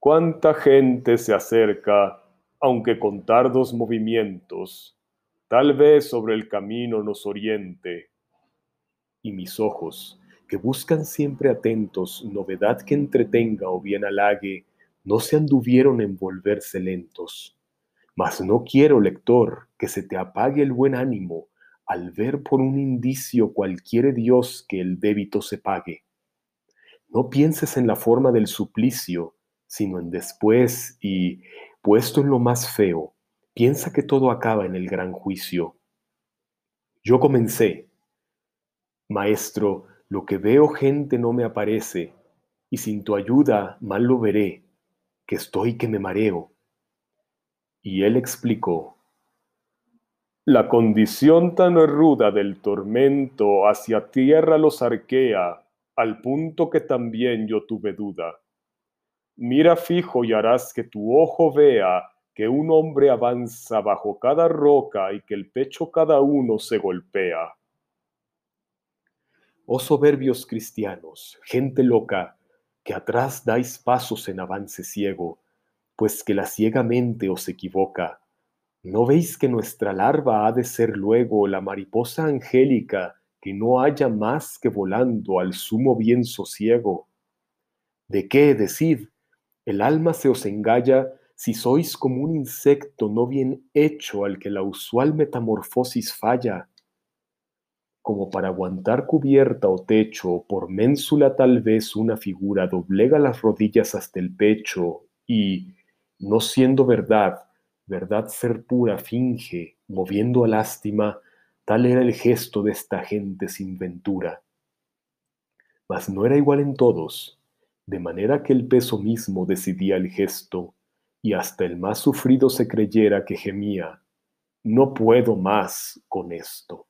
cuánta gente se acerca, aunque con tardos movimientos, tal vez sobre el camino nos oriente. Y mis ojos, que buscan siempre atentos novedad que entretenga o bien halague, no se anduvieron en volverse lentos. Mas no quiero, lector, que se te apague el buen ánimo al ver por un indicio cualquier Dios que el débito se pague. No pienses en la forma del suplicio, sino en después y, puesto en lo más feo, piensa que todo acaba en el gran juicio. Yo comencé. Maestro, lo que veo gente no me aparece, y sin tu ayuda mal lo veré, que estoy que me mareo. Y él explicó. La condición tan ruda del tormento hacia tierra los arquea, al punto que también yo tuve duda. Mira fijo y harás que tu ojo vea que un hombre avanza bajo cada roca y que el pecho cada uno se golpea. Oh soberbios cristianos, gente loca, que atrás dais pasos en avance ciego, pues que la ciegamente os equivoca. ¿No veis que nuestra larva ha de ser luego la mariposa angélica que no haya más que volando al sumo bien sosiego? ¿De qué decid? El alma se os engalla si sois como un insecto no bien hecho al que la usual metamorfosis falla, como para aguantar cubierta o techo, por ménsula tal vez una figura doblega las rodillas hasta el pecho y, no siendo verdad, verdad ser pura finge, moviendo a lástima, tal era el gesto de esta gente sin ventura. Mas no era igual en todos, de manera que el peso mismo decidía el gesto, y hasta el más sufrido se creyera que gemía, no puedo más con esto.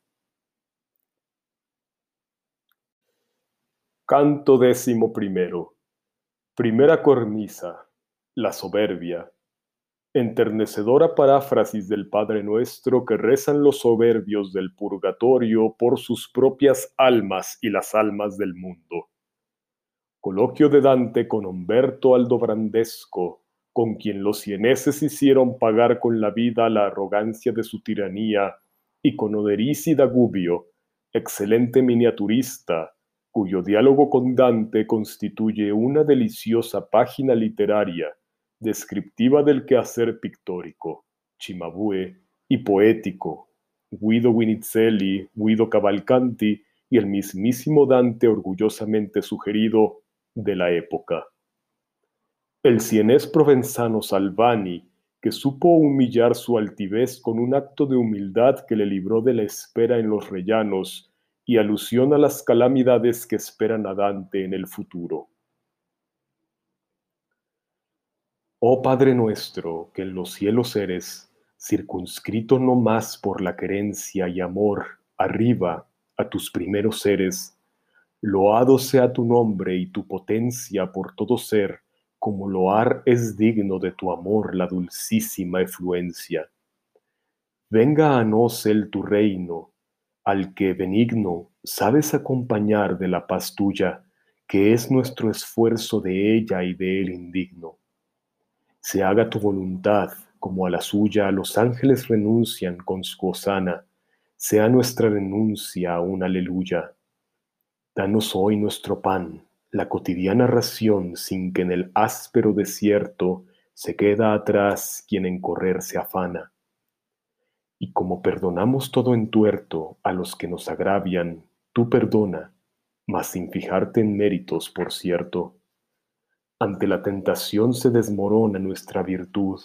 Canto décimo primero. Primera cornisa. La soberbia. Enternecedora paráfrasis del Padre Nuestro que rezan los soberbios del purgatorio por sus propias almas y las almas del mundo. Coloquio de Dante con Humberto Aldobrandesco, con quien los cieneses hicieron pagar con la vida la arrogancia de su tiranía, y con Oderisi da Gubbio, excelente miniaturista, cuyo diálogo con Dante constituye una deliciosa página literaria, descriptiva del quehacer pictórico, Cimabue, y poético, Guido Guinizelli, Guido Cavalcanti y el mismísimo Dante orgullosamente sugerido de la época. El cienés provenzano Salvani, que supo humillar su altivez con un acto de humildad que le libró de la espera en los rellanos y alusión a las calamidades que esperan a Dante en el futuro. Oh Padre nuestro, que en los cielos eres, circunscrito no más por la querencia y amor arriba a tus primeros seres, loado sea tu nombre y tu potencia por todo ser, como loar es digno de tu amor la dulcísima efluencia. Venga a nos el tu reino, al que benigno sabes acompañar de la paz tuya, que es nuestro esfuerzo de ella y de él indigno. Se haga tu voluntad, como a la suya los ángeles renuncian con su hosana, sea nuestra renuncia un aleluya. Danos hoy nuestro pan, la cotidiana ración sin que en el áspero desierto se queda atrás quien en correr se afana. Y como perdonamos todo entuerto a los que nos agravian, tú perdona, mas sin fijarte en méritos, por cierto. Ante la tentación se desmorona nuestra virtud,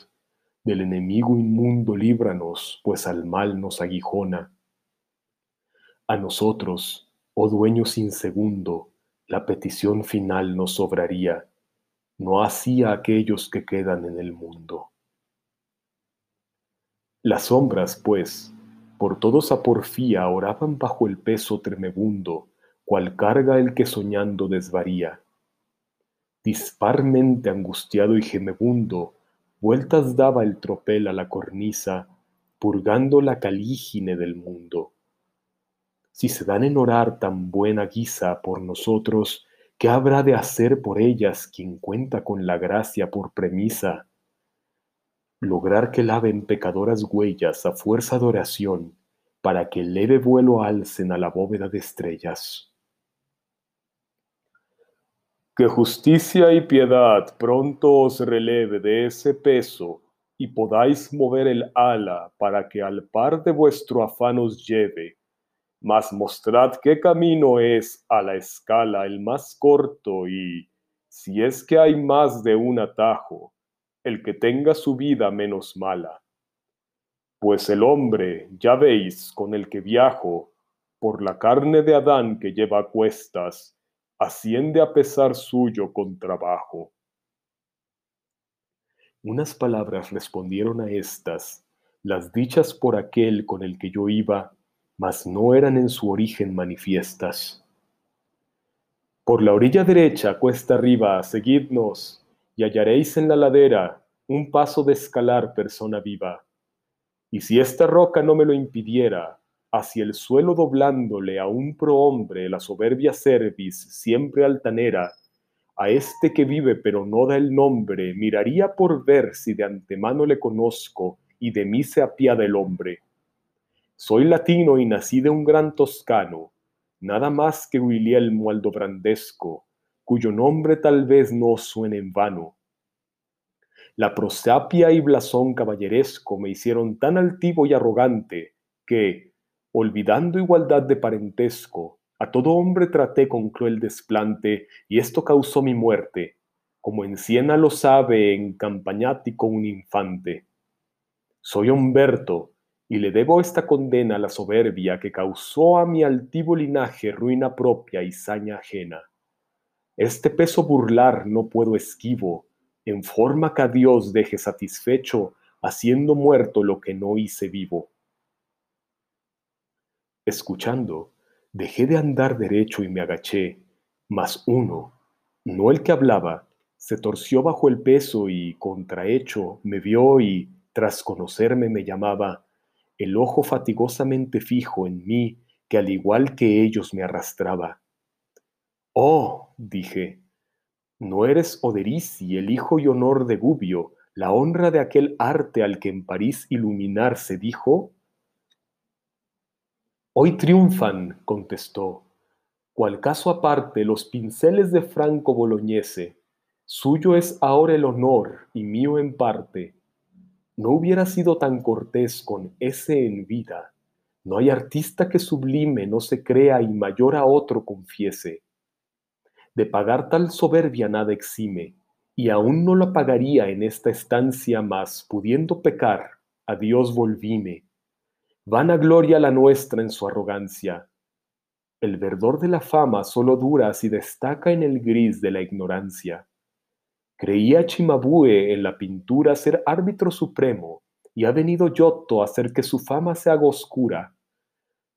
del enemigo inmundo líbranos, pues al mal nos aguijona. A nosotros, oh dueño sin segundo, la petición final nos sobraría, no así a aquellos que quedan en el mundo. Las sombras, pues, por todos a porfía oraban bajo el peso tremebundo, cual carga el que soñando desvaría. Disparmente angustiado y gemebundo, vueltas daba el tropel a la cornisa, purgando la calígine del mundo si se dan en orar tan buena guisa por nosotros, ¿qué habrá de hacer por ellas quien cuenta con la gracia por premisa? Lograr que laven pecadoras huellas a fuerza de oración, para que leve vuelo alcen a la bóveda de estrellas. Que justicia y piedad pronto os releve de ese peso y podáis mover el ala para que al par de vuestro afán os lleve. Mas mostrad qué camino es a la escala el más corto y, si es que hay más de un atajo, el que tenga su vida menos mala. Pues el hombre, ya veis, con el que viajo, por la carne de Adán que lleva a cuestas, asciende a pesar suyo con trabajo. Unas palabras respondieron a estas, las dichas por aquel con el que yo iba, mas no eran en su origen manifiestas. Por la orilla derecha, cuesta arriba, seguidnos, y hallaréis en la ladera un paso de escalar persona viva. Y si esta roca no me lo impidiera, hacia el suelo doblándole a un prohombre la soberbia cerviz siempre altanera, a este que vive pero no da el nombre, miraría por ver si de antemano le conozco y de mí se apiada el hombre. Soy latino y nací de un gran toscano, nada más que Guilielmo Aldobrandesco, cuyo nombre tal vez no suene en vano. La prosapia y blasón caballeresco me hicieron tan altivo y arrogante que, olvidando igualdad de parentesco, a todo hombre traté con cruel desplante y esto causó mi muerte, como en Siena lo sabe en Campañático un infante. Soy Humberto, y le debo esta condena a la soberbia que causó a mi altivo linaje ruina propia y saña ajena. Este peso burlar no puedo esquivo, en forma que a Dios deje satisfecho, haciendo muerto lo que no hice vivo. Escuchando, dejé de andar derecho y me agaché, mas uno, no el que hablaba, se torció bajo el peso y, contrahecho, me vio y, tras conocerme, me llamaba, el ojo fatigosamente fijo en mí, que al igual que ellos me arrastraba. Oh, dije, ¿no eres Oderisi, el hijo y honor de Gubio, la honra de aquel arte al que en París iluminar se dijo? Hoy triunfan, contestó, cual caso aparte los pinceles de Franco Bolognese, suyo es ahora el honor y mío en parte. No hubiera sido tan cortés con ese en vida. No hay artista que sublime no se crea y mayor a otro confiese. De pagar tal soberbia nada exime, y aún no la pagaría en esta estancia más, pudiendo pecar, a Dios volvíme. Vana gloria la nuestra en su arrogancia. El verdor de la fama solo dura si destaca en el gris de la ignorancia. Creía Chimabue en la pintura ser árbitro supremo, y ha venido Giotto a hacer que su fama se haga oscura.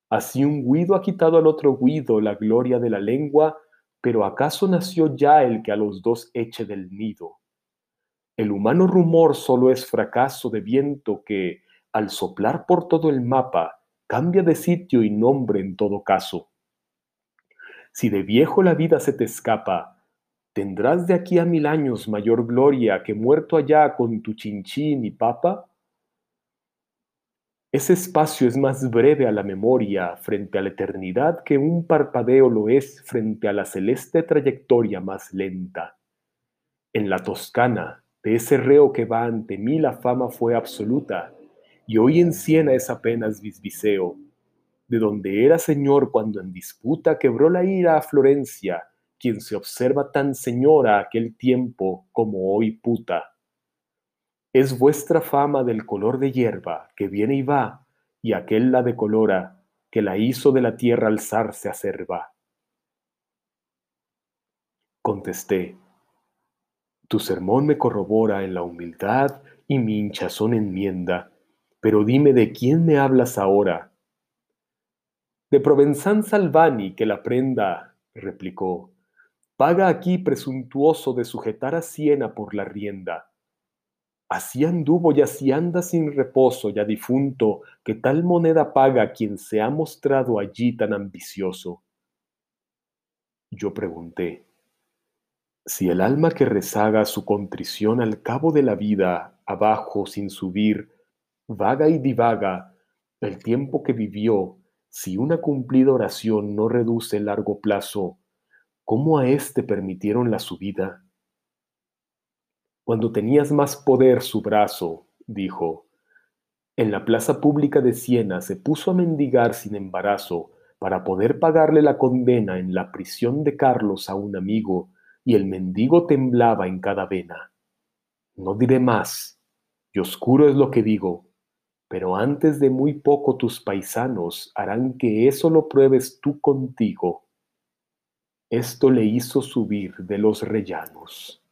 Así un guido ha quitado al otro guido la gloria de la lengua, pero ¿acaso nació ya el que a los dos eche del nido? El humano rumor solo es fracaso de viento que, al soplar por todo el mapa, cambia de sitio y nombre en todo caso. Si de viejo la vida se te escapa, ¿Tendrás de aquí a mil años mayor gloria que muerto allá con tu chinchín y papa? Ese espacio es más breve a la memoria frente a la eternidad que un parpadeo lo es frente a la celeste trayectoria más lenta. En la Toscana, de ese reo que va ante mí la fama fue absoluta, y hoy en Siena es apenas bisbiseo, de donde era señor cuando en disputa quebró la ira a Florencia, quien se observa tan señora aquel tiempo como hoy puta. Es vuestra fama del color de hierba que viene y va, y aquel la decolora, que la hizo de la tierra alzarse acerba. Contesté, tu sermón me corrobora en la humildad y mi hinchazón enmienda, pero dime de quién me hablas ahora. De Provenzán Salvani, que la prenda, replicó, paga aquí presuntuoso de sujetar a Siena por la rienda. Así anduvo y así anda sin reposo ya difunto, que tal moneda paga quien se ha mostrado allí tan ambicioso. Yo pregunté, si el alma que rezaga su contrición al cabo de la vida abajo sin subir, vaga y divaga, el tiempo que vivió, si una cumplida oración no reduce el largo plazo, ¿cómo a éste permitieron la subida? Cuando tenías más poder su brazo, dijo, en la plaza pública de Siena se puso a mendigar sin embarazo para poder pagarle la condena en la prisión de Carlos a un amigo, y el mendigo temblaba en cada vena. No diré más, y oscuro es lo que digo, pero antes de muy poco tus paisanos harán que eso lo pruebes tú contigo. Esto le hizo subir de los rellanos.